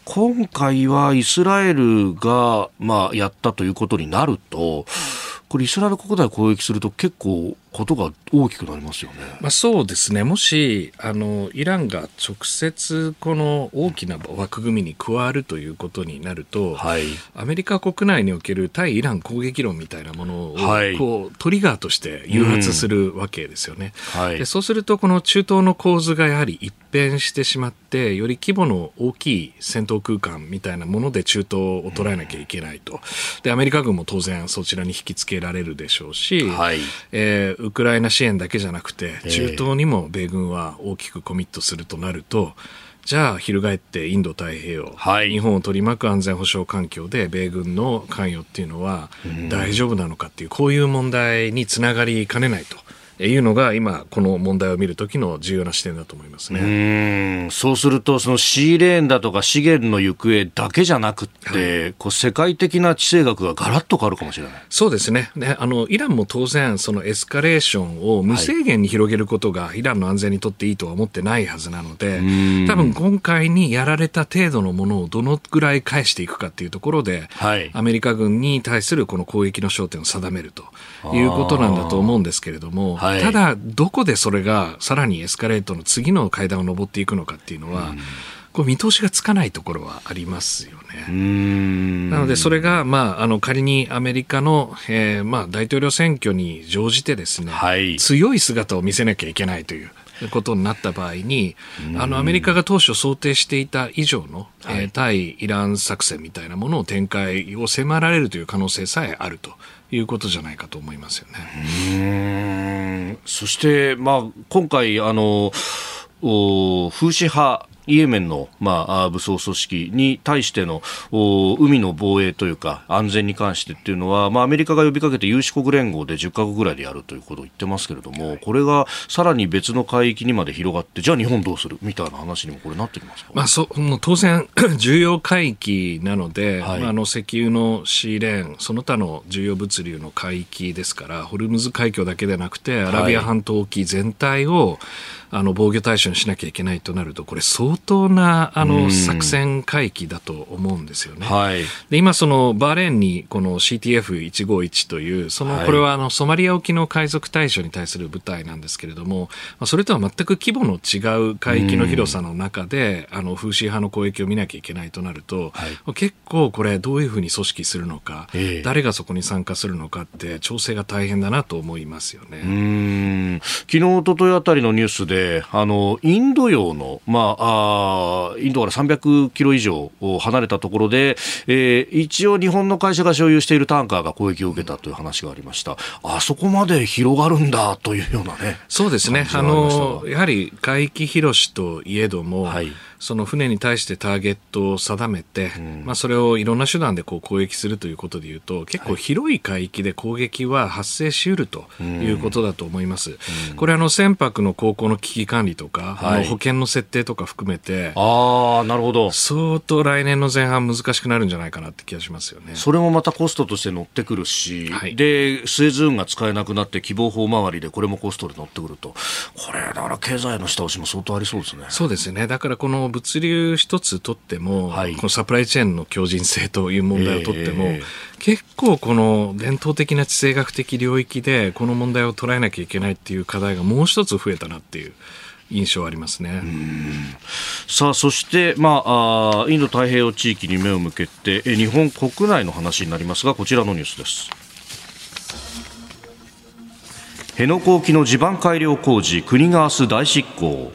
S2: 今回はイスラエルが、まあ、やったということになると、これイスラエル国内を攻撃すると結構ことが大きくなりますよね。
S6: まあ、そうですね。もし、あの、イランが直接この大きな枠組みに加わるということになると、はい、アメリカ国内における対イラン攻撃論みたいなものを、はい、こう、トリガーとして誘発するわけですよね。うんはい、でそうすると、この中東の構図がやはり一変してしまって、より規模の大きい戦闘空間みたいなもので中東を捉えなきゃいけないと。で、アメリカ軍も当然そちらに引き付けられるでしょうし、はい、えーウクライナ支援だけじゃなくて、中東にも米軍は大きくコミットするとなると、じゃあ、翻ってインド太平洋、はい、日本を取り巻く安全保障環境で米軍の関与っていうのは大丈夫なのかっていう、こういう問題につながりかねないと。いうのが今、この問題を見るときの重要な視点だと思いますね。
S2: うん。そうすると、そのシーレーンだとか資源の行方だけじゃなくて、はい、こう世界的な地政学がガラッと変わるかもしれない。
S6: そうですね。ねあのイランも当然、そのエスカレーションを無制限に広げることが、イランの安全にとっていいとは思ってないはずなので、多分今回にやられた程度のものをどのぐらい返していくかっていうところで、はい、アメリカ軍に対するこの攻撃の焦点を定めるということなんだと思うんですけれども。はい、ただ、どこでそれがさらにエスカレートの次の階段を上っていくのかっていうのは、うん、こう見通しがつかないところはありますよね。なので、それが、まあ、あの仮にアメリカの、えーまあ、大統領選挙に乗じてですね、はい、強い姿を見せなきゃいけないという。ことになった場合に、あのアメリカが当初想定していた以上の、はい、えー、対イラン作戦みたいなものを展開を迫られるという可能性さえあるということじゃないかと思いますよ
S2: ね。そして、まあ、今回あの風刺派イエメンの、まあ、武装組織に対しての海の防衛というか安全に関してっていうのは、まあ、アメリカが呼びかけて有志国連合で10か国ぐらいでやるということを言ってますけれども、これがさらに別の海域にまで広がってじゃあ日本どうするみたいな話にもこれなってきますか、
S6: まあ、そもう当然 重要海域なので、はい、まあ、あの石油のシーレーンその他の重要物流の海域ですからホルムズ海峡だけでなくてアラビア半島沖全体を、はいあの防御対象にしなきゃいけないとなると、これ、相当なあの作戦回帰だと思うんですよね。はい、で今、そのバーレーンにこの CTF151 という、そのこれはあのソマリア沖の海賊対象に対する部隊なんですけれども、まあ、それとは全く規模の違う海域の広さの中で、あの風刺派の攻撃を見なきゃいけないとなると、はい、結構これ、どういうふうに組織するのか、えー、誰がそこに参加するのかって、調整が大変だなと思いますよね。
S2: うん。昨日、おとといあたりのニュースであのインド洋の、まあ、あインドから300キロ以上離れたところで、えー、一応日本の会社が所有しているタンカーが攻撃を受けたという話がありました。あそこまで広がるんだというようなね。
S6: そうですね。あの、やはり海域広しといえども、はいその船に対してターゲットを定めて、うん、まあ、それをいろんな手段でこう攻撃するということでいうと結構広い海域で攻撃は発生しうるということだと思います。うん、これあの船舶の航行の危機管理とか、はい、あの保険の設定とか含めて
S2: あなるほど。
S6: 相当来年の前半難しくなるんじゃないかなって気がしますよね。
S2: それもまたコストとして乗ってくるし、はい、でスエズ運が使えなくなって希望法周りでこれもコストで乗ってくると。これだから経済の下押しも相当ありそうですね。
S6: そうですね。だからこの物流一つとっても、はい、このサプライチェーンの強靭性という問題をとっても、えー、結構この伝統的な地政学的領域でこの問題を捉えなきゃいけないっていう課題がもう一つ増えたなっていう印象ありますね。
S2: さあそして、まあ、あインド太平洋地域に目を向けてえ日本国内の話になりますがこちらのニュースです。辺野古沖の地盤改良工事国が明日大執行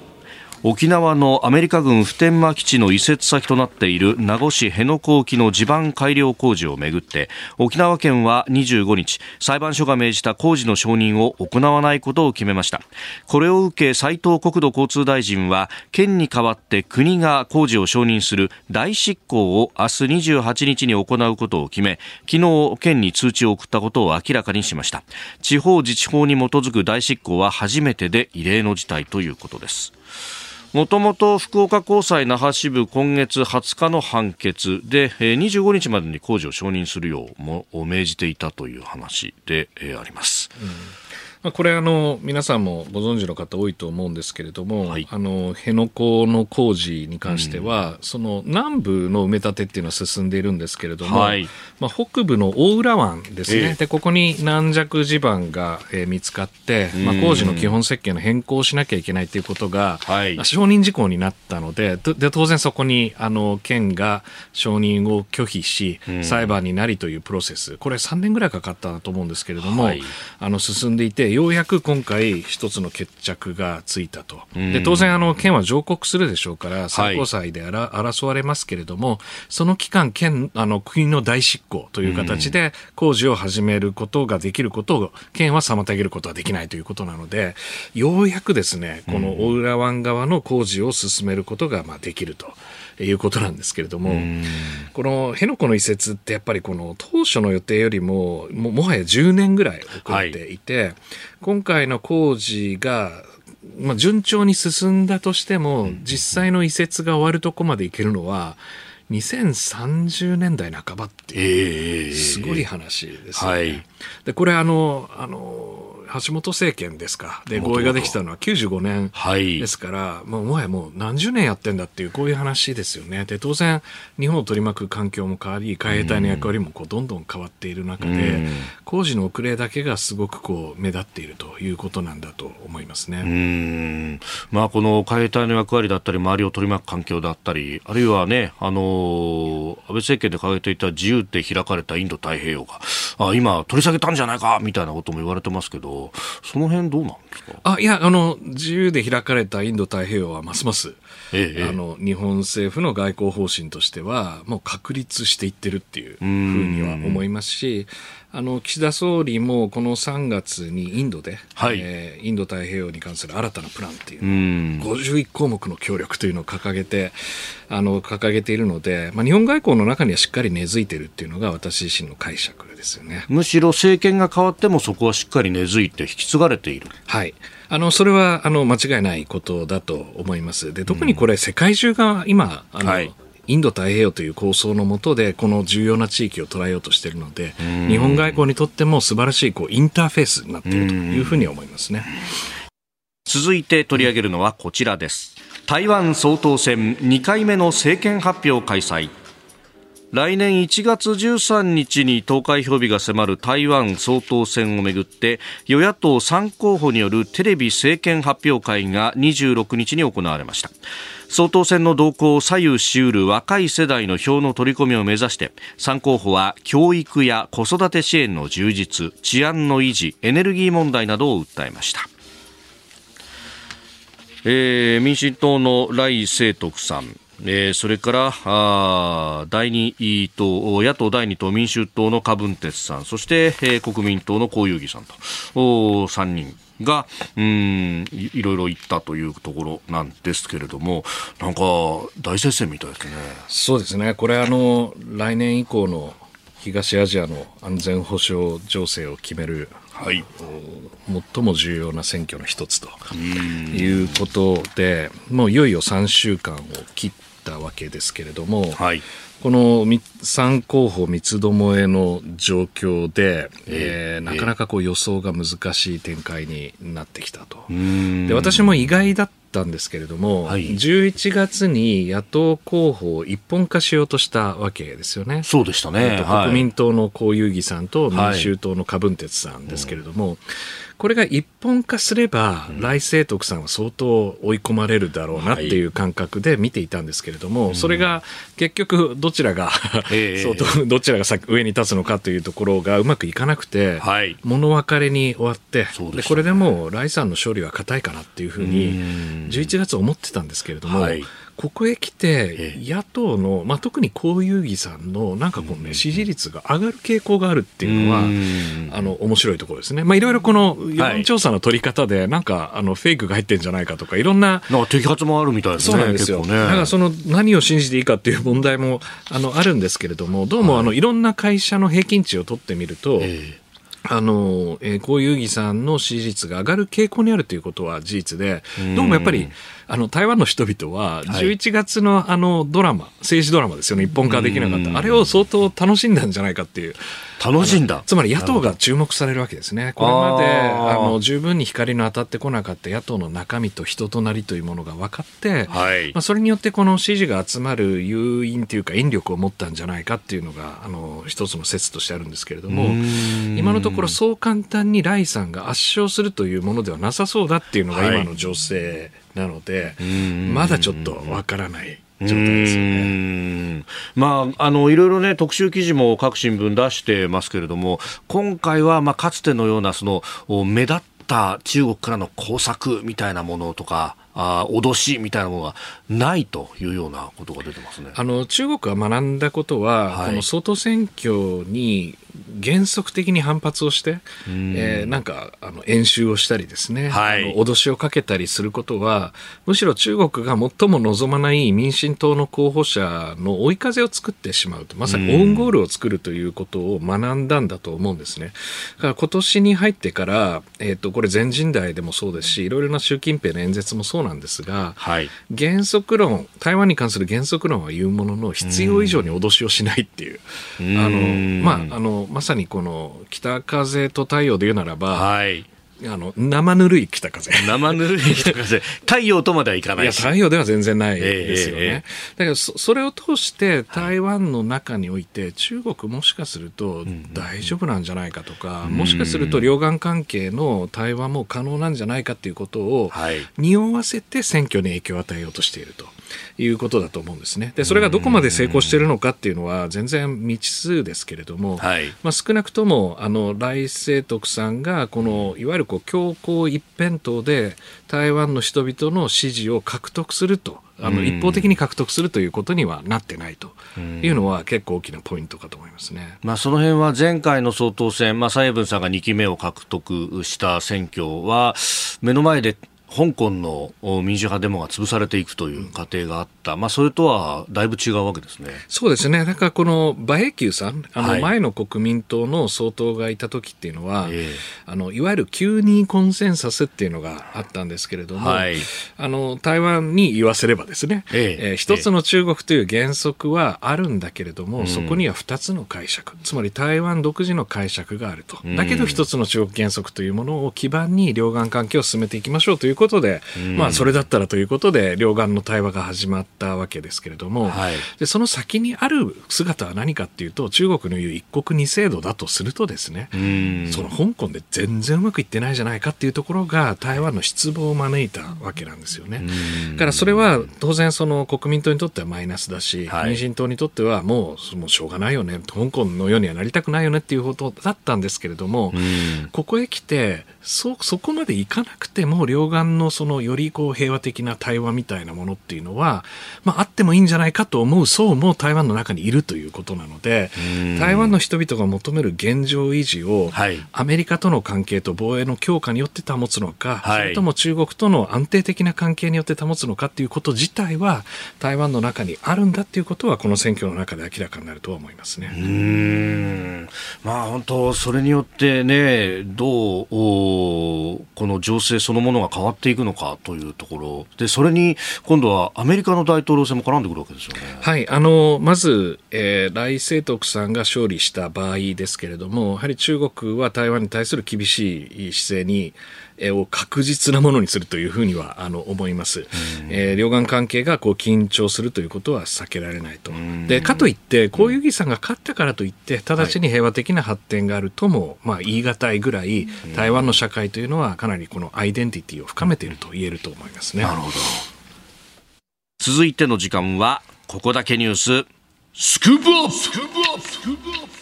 S2: 沖縄のアメリカ軍普天間基地の移設先となっている名護市辺野古沖の地盤改良工事をめぐって沖縄県は25日裁判所が命じた工事の承認を行わないことを決めました。これを受け斉藤国土交通大臣は県に代わって国が工事を承認する代執行を明日28日に行うことを決め昨日県に通知を送ったことを明らかにしました。地方自治法に基づく代執行は初めてで異例の事態ということです。もともと福岡高裁那覇支部今月20日の判決で25日までに工事を承認するよう命じていたという話であります。うん
S6: まあ、これあの皆さんもご存知の方多いと思うんですけれども、はい、あの辺野古の工事に関しては、うん、その南部の埋め立てっていうのは進んでいるんですけれども、はい、まあ、北部の大浦湾ですね、えー、でここに軟弱地盤が、えー、見つかって、まあ、工事の基本設計の変更をしなきゃいけないということが、はい、承認事項になったのでで当然そこにあの県が承認を拒否し、裁判になりというプロセス。これ3年ぐらいかかったと思うんですけれども、あの進んでいてようやく今回一つの決着がついたと。で当然あの県は上告するでしょうから最高裁であら、はい、争われますけれどもその期間県あの国の大執行という形で工事を始めることができることを県は妨げることはできないということなのでようやくですねこの大浦湾側の工事を進めることがまあできると。いうことなんですけれども、この辺野古の移設ってやっぱりこの当初の予定よりもももはや10年ぐらい遅れていて、はい、今回の工事がまあ、順調に進んだとしても、実際の移設が終わるとこまでいけるのは、2030年代半ばっていう、すごい話ですね。はい、でこれあのあの橋本政権ですか。で、合意ができたのは95年ですから、はい、もうもはやもう何十年やってんだっていう、こういう話ですよね。で、当然、日本を取り巻く環境も変わり、海兵隊の役割もこうどんどん変わっている中で、工事の遅れだけがすごくこう目立っているということなんだと思いますね。
S2: うんまあ、この海兵隊の役割だったり、周りを取り巻く環境だったり、あるいはね、あの安倍政権で掲げていた自由で開かれたインド太平洋が、あ今、取り下げたんじゃないかみたいなことも言われてますけど、その辺どうなんですか？
S6: あいやあの、自由で開かれたインド太平洋はますます、ええ、あの日本政府の外交方針としては、もう確立していってるっていうふうには思いますし、あの岸田総理もこの3月にインドで、はい、えー、インド太平洋に関する新たなプランっていうのを51項目の協力というのを掲げてあの掲げているので、まあ、日本外交の中にはしっかり根付いているっていうのが私自身の解釈ですよね。
S2: むしろ政権が変わってもそこはしっかり根付いて引き継がれている。
S6: はい。あのそれはあの間違いないことだと思います。で特にこれ、世界中が今あの、はいインド太平洋という構想のもとでこの重要な地域を捉えようとしているので日本外交にとっても素晴らしいこうインターフェースになっているというふうに思いますね。
S2: 続いて取り上げるのはこちらです。台湾総統選2回目の政権発表開催。来年1月13日に投開票日が迫る台湾総統選をめぐって与野党3候補によるテレビ政権発表会が26日に行われました総統選の動向を左右しうる若い世代の票の取り込みを目指して3候補は教育や子育て支援の充実治安の維持エネルギー問題などを訴えました。えー、民進党の来清徳さん。えー、それからあ第2党野党第2党民衆党の柯文哲さん。そして、えー、国民党の江遊義さんと。3人がうんいろいろ言ったというところなんですけれども。なんか大接戦みたいですね。
S6: そうですね。これあの来年以降の東アジアの安全保障情勢を決めるはい、最も重要な選挙の一つということでもういよいよ3週間を切ったわけですけれども、はい、この3候補三つどもえの状況で、えー、なかなかこう予想が難しい展開になってきたと。で私も意外だったんですけれども、はい、11月に野党候補を一本化しようとしたわけですよね。
S2: そうでしたね。
S6: 国民党の江遊義さんと民衆党の柯文哲さんですけれども、はいこれが一本化すれば、来清徳さんは相当追い込まれるだろうなっていう感覚で見ていたんですけれども、それが結局どちらが 相当どちらが上に立つのかというところがうまくいかなくて、物別れに終わって、でこれでもう来さんの勝利は固いかなっていうふうに11月思ってたんですけれども、ここへ来て、野党の、まあ、特に河遊戯さんの、なんかこうね、支持率が上がる傾向があるっていうのは、あの、面白いところですね。まあ、いろいろこの世論調査の取り方で、なんか、あの、フェイクが入ってんじゃないかとか、いろんな。
S2: なんか摘発もあるみたいですね。
S6: そうなんですよ。ね、だからその、何を信じていいかっていう問題も、あの、あるんですけれども、どうも、あの、いろんな会社の平均値を取ってみると、えーあの、えー、こういう議さんの支持率が上がる傾向にあるということは事実で、どうもやっぱり、あの、台湾の人々は、11月のあのドラマ、はい、政治ドラマですよね、一本化できなかった。あれを相当楽しんだんじゃないかっていう。
S2: 楽しんだ。
S6: つまり野党が注目されるわけですね。これまで、あの、十分に光の当たってこなかった野党の中身と人となりというものが分かって、はい、まあ、それによってこの支持が集まる誘因というか、引力を持ったんじゃないかっていうのが、あの、一つの説としてあるんですけれども、今のところそう簡単にライさんが圧勝するというものではなさそうだっていうのが今の情勢なので、まだちょっとわからない。状態ですよね。
S2: まあ、あの、いろいろね、特集記事も各新聞出してますけれども、今回は、まあ、かつてのような、その、目立った中国からの工作みたいなものとか、あ脅しみたいなものがないというようなことが出てますね。
S6: あの中国が学んだことは、はい、この総統選挙に原則的に反発をして、えー、なんかあの演習をしたりですね、はい、脅しをかけたりすることはむしろ中国が最も望まない民進党の候補者の追い風を作ってしまうとまさにオウンゴールを作るということを学んだんだと思うんですね。だから今年に入ってから、えーと、これ全人代でもそうですしいろいろな習近平の演説もそうなんですが、はい、原則論台湾に関する原則論は言うものの必要以上に脅しをしないっていう。あのまああのまさにこの北風と太陽で言うならば、はい、あの生ぬるい北風。
S2: 生ぬるい北風。太陽とまではいかない。いや
S6: 太陽では全然ないですよね、えーえー、だからそそれを通して台湾の中において中国もしかすると大丈夫なんじゃないかとか、うん、もしかすると両岸関係の対話も可能なんじゃないかということを匂わせて選挙に影響を与えようとしていると。いうことだと思うんですね。で、それがどこまで成功しているのかっていうのは全然未知数ですけれども、はい、まあ、少なくとも、あの、来清徳さんが、この、いわゆるこう、強行一辺倒で台湾の人々の支持を獲得すると。あの一方的に獲得するということにはなってないというのは結構大きなポイントかと思いますね、
S2: まあ、その辺は前回の総統選、まあ、蔡英文さんが2期目を獲得した選挙は目の前で香港の民主派デモが潰されていくという過程があった、まあ、それとはだいぶ違うわけですね。
S6: そうですね。だからこの馬英九さん、あの前の国民党の総統がいた時っていうのは、はい、あのいわゆる急にコンセンサスっていうのがあったんですけれども、はい、あの台湾に言わせればですね、ええ。えー、一つの中国という原則はあるんだけれども、そこには二つの解釈、つまり台湾独自の解釈があると。だけど一つの中国原則というものを基盤に両岸関係を進めていきましょうということで、まあ、それだったらということで、両岸の対話が始まったわけですけれども、はい、でその先にある姿は何かっていうと、中国の言う一国二制度だとするとですね、その香港で全然うまくいってないじゃないかっていうところが、台湾の失望を招いたわけなんですよね。だからそれは当然、その国民党にとってはマイナスだし、はい、民進党にとってはもうもうしょうがないよね、香港のようにはなりたくないよねっていうことだったんですけれども、ここへ来て、そ、そこまでいかなくても、両岸のそのよりこう平和的な対話みたいなものっていうのは、まあ、あってもいいんじゃないかと思う層も台湾の中にいるということなので、台湾の人々が求める現状維持を、はい、アメリカとの関係と防衛の強化によって保つのか、はい、それとも中国との安定的な関係によって保つのかっていうこと自体は、台湾の中にあるんだっていうことは、この選挙の中で明らかになるとは思いますね。
S2: うん。まあ、本当、それによってね、どう、この情勢そのものが変わっていくのかというところでそれに今度はアメリカの大統領選も絡んでくるわけですよね。
S6: はいあのまず、えー、来清徳さんが勝利した場合ですけれどもやはり中国は台湾に対する厳しい姿勢にを確実なものにするというふうにはあの思います、えー、両岸関係がこう緊張するということは避けられないと。でかといって、こういう議さんが勝ったからといって、直ちに平和的な発展があるとも、まあ、言い難いぐらい、台湾の社社会というのはかなりこのアイデンティティを深めていると言えると思いますね。
S2: なるほど。続いての時間は、ここだけニュース、スクープアップ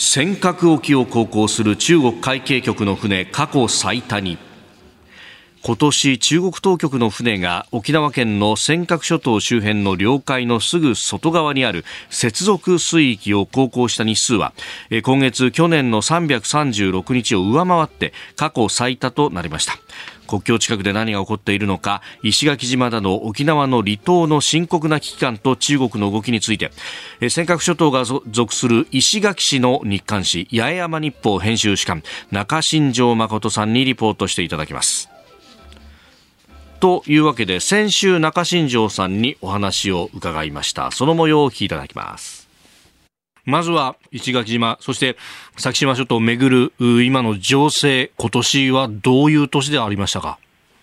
S2: 尖閣沖を航行する中国海警局の船過去最多に。今年中国当局の船が沖縄県の尖閣諸島周辺の領海のすぐ外側にある接続水域を航行した日数は今月去年の336日を上回って過去最多となりました。国境近くで何が起こっているのか石垣島など沖縄の離島の深刻な危機感と中国の動きについて尖閣諸島が属する石垣市の日刊紙八重山日報編集士官中新庄誠さんにリポートしていただきます。というわけで先週中新庄さんにお話を伺いました。その模様をお聞きいただきます。まずは石垣島そして先島諸島をめぐる今の情勢今年はどういう年でありましたか？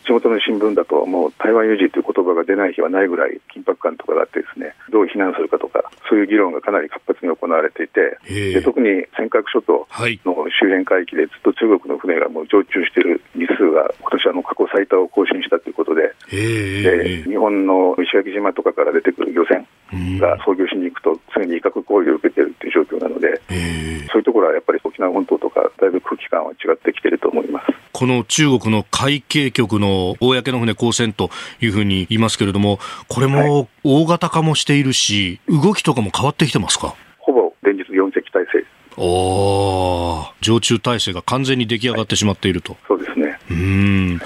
S7: 地元の新聞だと、もう台湾有事という言葉が出ない日はないぐらい緊迫感とかがあってですね、どう避難するかとか、そういう議論がかなり活発に行われていて、で特に尖閣諸島の周辺海域でずっと中国の船がもう常駐している日数が、今年あの過去最多を更新したということで、で日本の石垣島とかから出てくる漁船が操業しに行くと、常に威嚇行為を受けているという状況なので、そういうところはやっぱり沖縄本島とか、だいぶ空気感は違ってきていると思います。
S2: この中国の海警局の公の船公船というふうに言いますけれども、これも大型化もしているし、動きとかも変わってきてますか？
S7: ほぼ連日4隻体制。
S2: お常駐体制が完全に出来上がってしまっていると。はい、
S7: そうですね。
S2: うん。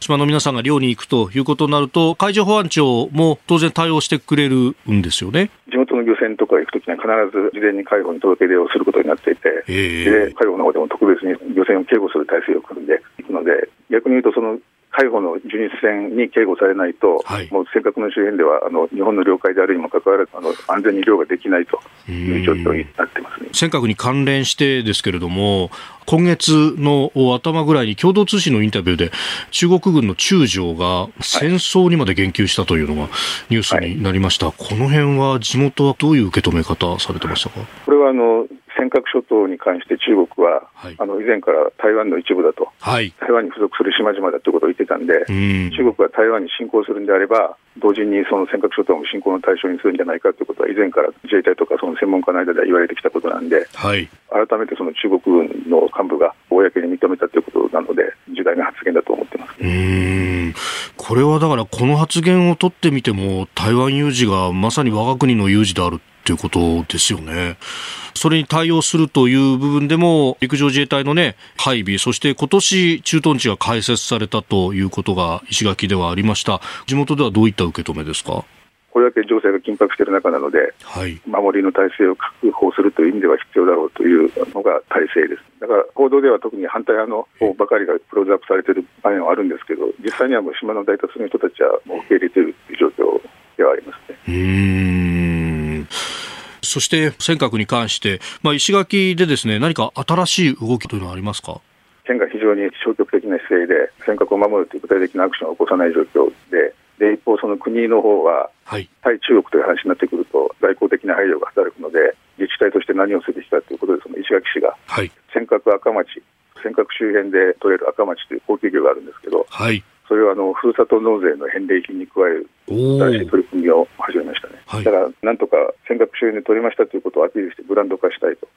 S2: 島の皆さんが漁に行くということになると、海上保安庁も当然対応してくれるんですよね。
S7: 地元の漁船とか行くときには必ず事前に海保に届け出をすることになっていて、で海保の方でも特別に漁船を警護する体制を組んでいくので、逆に言うとその海保の巡日船に警護されないと、はい、もう尖閣の周辺ではあの日本の領海であるにもかかわらずあの安全に漁ができないという状況になってますね。
S2: 尖閣に関連してですけれども、今月の頭ぐらいに共同通信のインタビューで、中国軍の中将が戦争にまで言及したというのがニュースになりました、はい、この辺は地元はどういう受け止め方されてましたか？
S7: これはあの尖閣諸島に関して中国は、はい、あの以前から台湾の一部だと、はい、台湾に付属する島々だということを言ってたんで、ん。中国が台湾に侵攻するんであれば、同時にその尖閣諸島も侵攻の対象にするんじゃないかということは、以前から自衛隊とかその専門家の間では言われてきたことなんで、はい、改めてその中国軍の幹部が公に認めたということなので、重大な発言だと思ってます。
S2: うん。これはだから、この発言を取ってみても、台湾有事がまさに我が国の有事であるということですよね。それに対応するという部分でも、陸上自衛隊のね、配備、そして今年駐屯地が開設されたということが石垣ではありました。地元ではどういった受け止めですか？
S7: これだけ情勢が緊迫している中なので、はい、守りの体制を確保するという意味では必要だろうというのが体制です。だから報道では特に反対派の方ばかりがプローズアップされている場面はあるんですけど、実際にはもう島の大多数の人たちはもう受け入れているという状況ではありますね。
S2: うん。そして尖閣に関して、まあ、石垣でですね何か新しい動きというのはありますか？
S7: 県が非常に消極的な姿勢で尖閣を守るという具体的なアクションを起こさない状況で、で一方、その国の方は、はい、対中国という話になってくると、外交的な配慮が働くので、自治体として何をすべきかということで、その石垣市が、はい、尖閣赤町、尖閣周辺で取れる赤町という高級魚があるんですけど、はい、それをあのふるさと納税の返礼品に加える新しい取り組みを始めましたね、はい、だからなんとか尖閣周辺で取りましたということをアピールしてブランド化したいと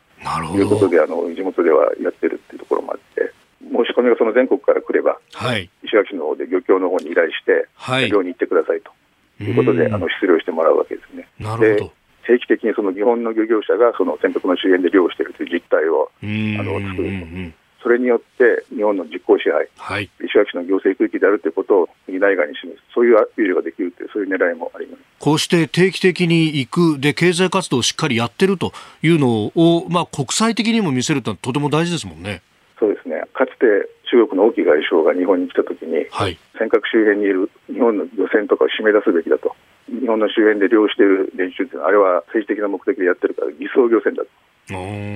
S7: いうことであの地元ではやってるっていうところもあって申し込みがその全国から来れば、はい、石垣市の方で漁協の方に依頼して、はい、漁に行ってくださいということであの出漁してもらうわけですね。
S2: なるほど。
S7: 定期的にその日本の漁業者がその尖閣の周辺で漁をしているという実態をあの作ると。それによって日本の実効支配、はい、石垣市の行政区域であるということを内外に示す、そういうアピールができるという、そういう狙いもあります。
S2: こうして定期的に行く、で経済活動をしっかりやってるというのを、まあ、国際的にも見せるととても大事ですもんね。
S7: そうですね。かつて中国の王毅外相が日本に来たときに、はい、尖閣周辺にいる日本の漁船とかを締め出すべきだと、日本の周辺で漁している練習というのは、あれは政治的な目的でやってるから、偽装漁船だと。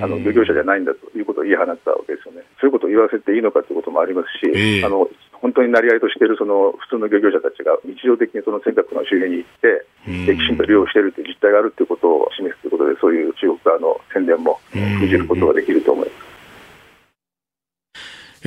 S7: あの漁業者じゃないんだということを言い放ったわけですよね。そういうことを言わせていいのかということもありますし、えー、あの本当になり合いとしているその普通の漁業者たちが日常的にその尖閣の周辺に行って、きちんと漁をしているという実態があるということを示すということで、そういう中国側の宣伝も封じることができると思います。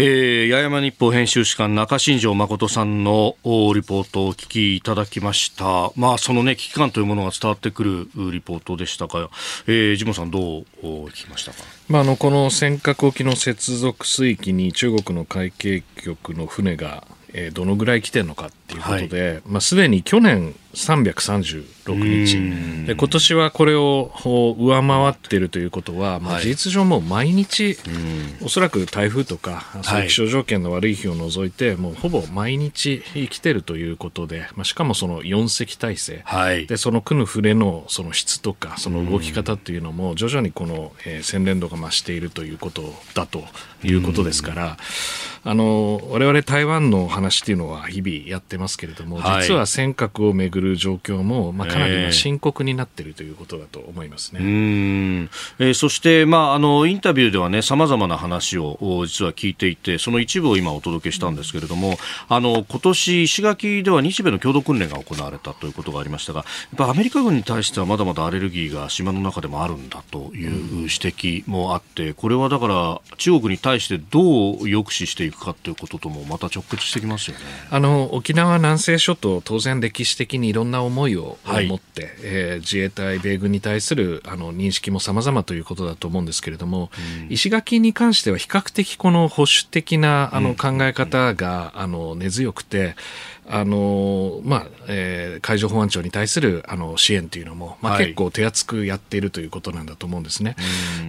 S2: えー、八山日報編集士官中新庄誠さんのリポートをお聞きいただきました。まあ、そのね、危機感というものが伝わってくるリポートでしたが、えー、ジモさんどう聞きましたか？
S6: まあ、あの、この尖閣沖の接続水域に中国の海警局の船がえー、どのぐらい来てるのかっていうことで、はい、まあ、すでに去年336日。で今年はこれを上回っているということは、まあ、事実上もう毎日、おそらく台風とかそういう気象条件の悪い日を除いて、もうほぼ毎日来てるということで、まあ、しかもその4隻体制、はい、でその組む船のその質とかその動き方っていうのも徐々にこの、えー、洗練度が増しているということだということですから、あの我々台湾の話っていうのは日々やってますけれども、はい、実は尖閣をめぐる状況も、まあ、かなり深刻になっているということだと思いますね。え
S2: ー、えー、そして、まあ、あのインタビューではね、さまざまな話を実は聞いていて、その一部を今お届けしたんですけれども、あの今年石垣では日米の共同訓練が行われたということがありましたが、やっぱアメリカ軍に対してはまだまだアレルギーが島の中でもあるんだという指摘もあって、これはだから中国に対してどう抑止していくかということともまた直結してきますよね。
S6: あの沖縄南西諸島当然歴史的にいろんな思いを持って、はい、えー、自衛隊米軍に対するあの認識も様々ということだと思うんですけれども、うん、石垣に関しては比較的この保守的なあの考え方が、あの根強くてあのまあえー、海上保安庁に対するあの支援というのも、まあ、結構手厚くやっているということなんだと思うんですね。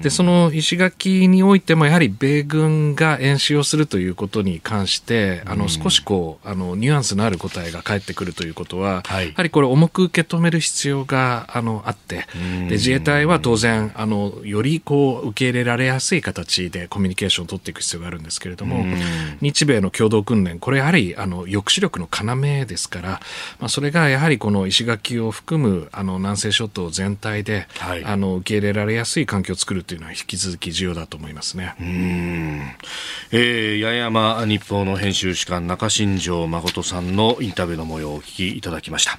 S6: でその石垣においてもやはり米軍が演習をするということに関してあの少しこうあのニュアンスのある答えが返ってくるということは、はい、やはりこれ重く受け止める必要があのあってで自衛隊は当然あのよりこう受け入れられやすい形でコミュニケーションを取っていく必要があるんですけれども日米の共同訓練これやはりあの抑止力の要要ですから、まあ、それがやはりこの石垣を含むあの南西諸島全体で、はい、あの受け入れられやすい環境を作るというのは引き続き重要だと思いますね。うん、
S2: えー、八重山日報の編集士官中新庄誠さんのインタビューの模様をお聞きいただきました。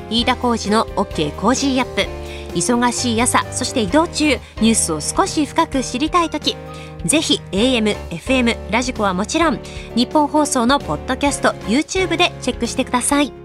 S4: 飯田浩司の OK Cozy Up。忙しい朝そして移動中ニュースを少し深く知りたい時。ぜひ AM、FM、ラジコはもちろんニッポン放送のポッドキャスト YouTube でチェックしてください。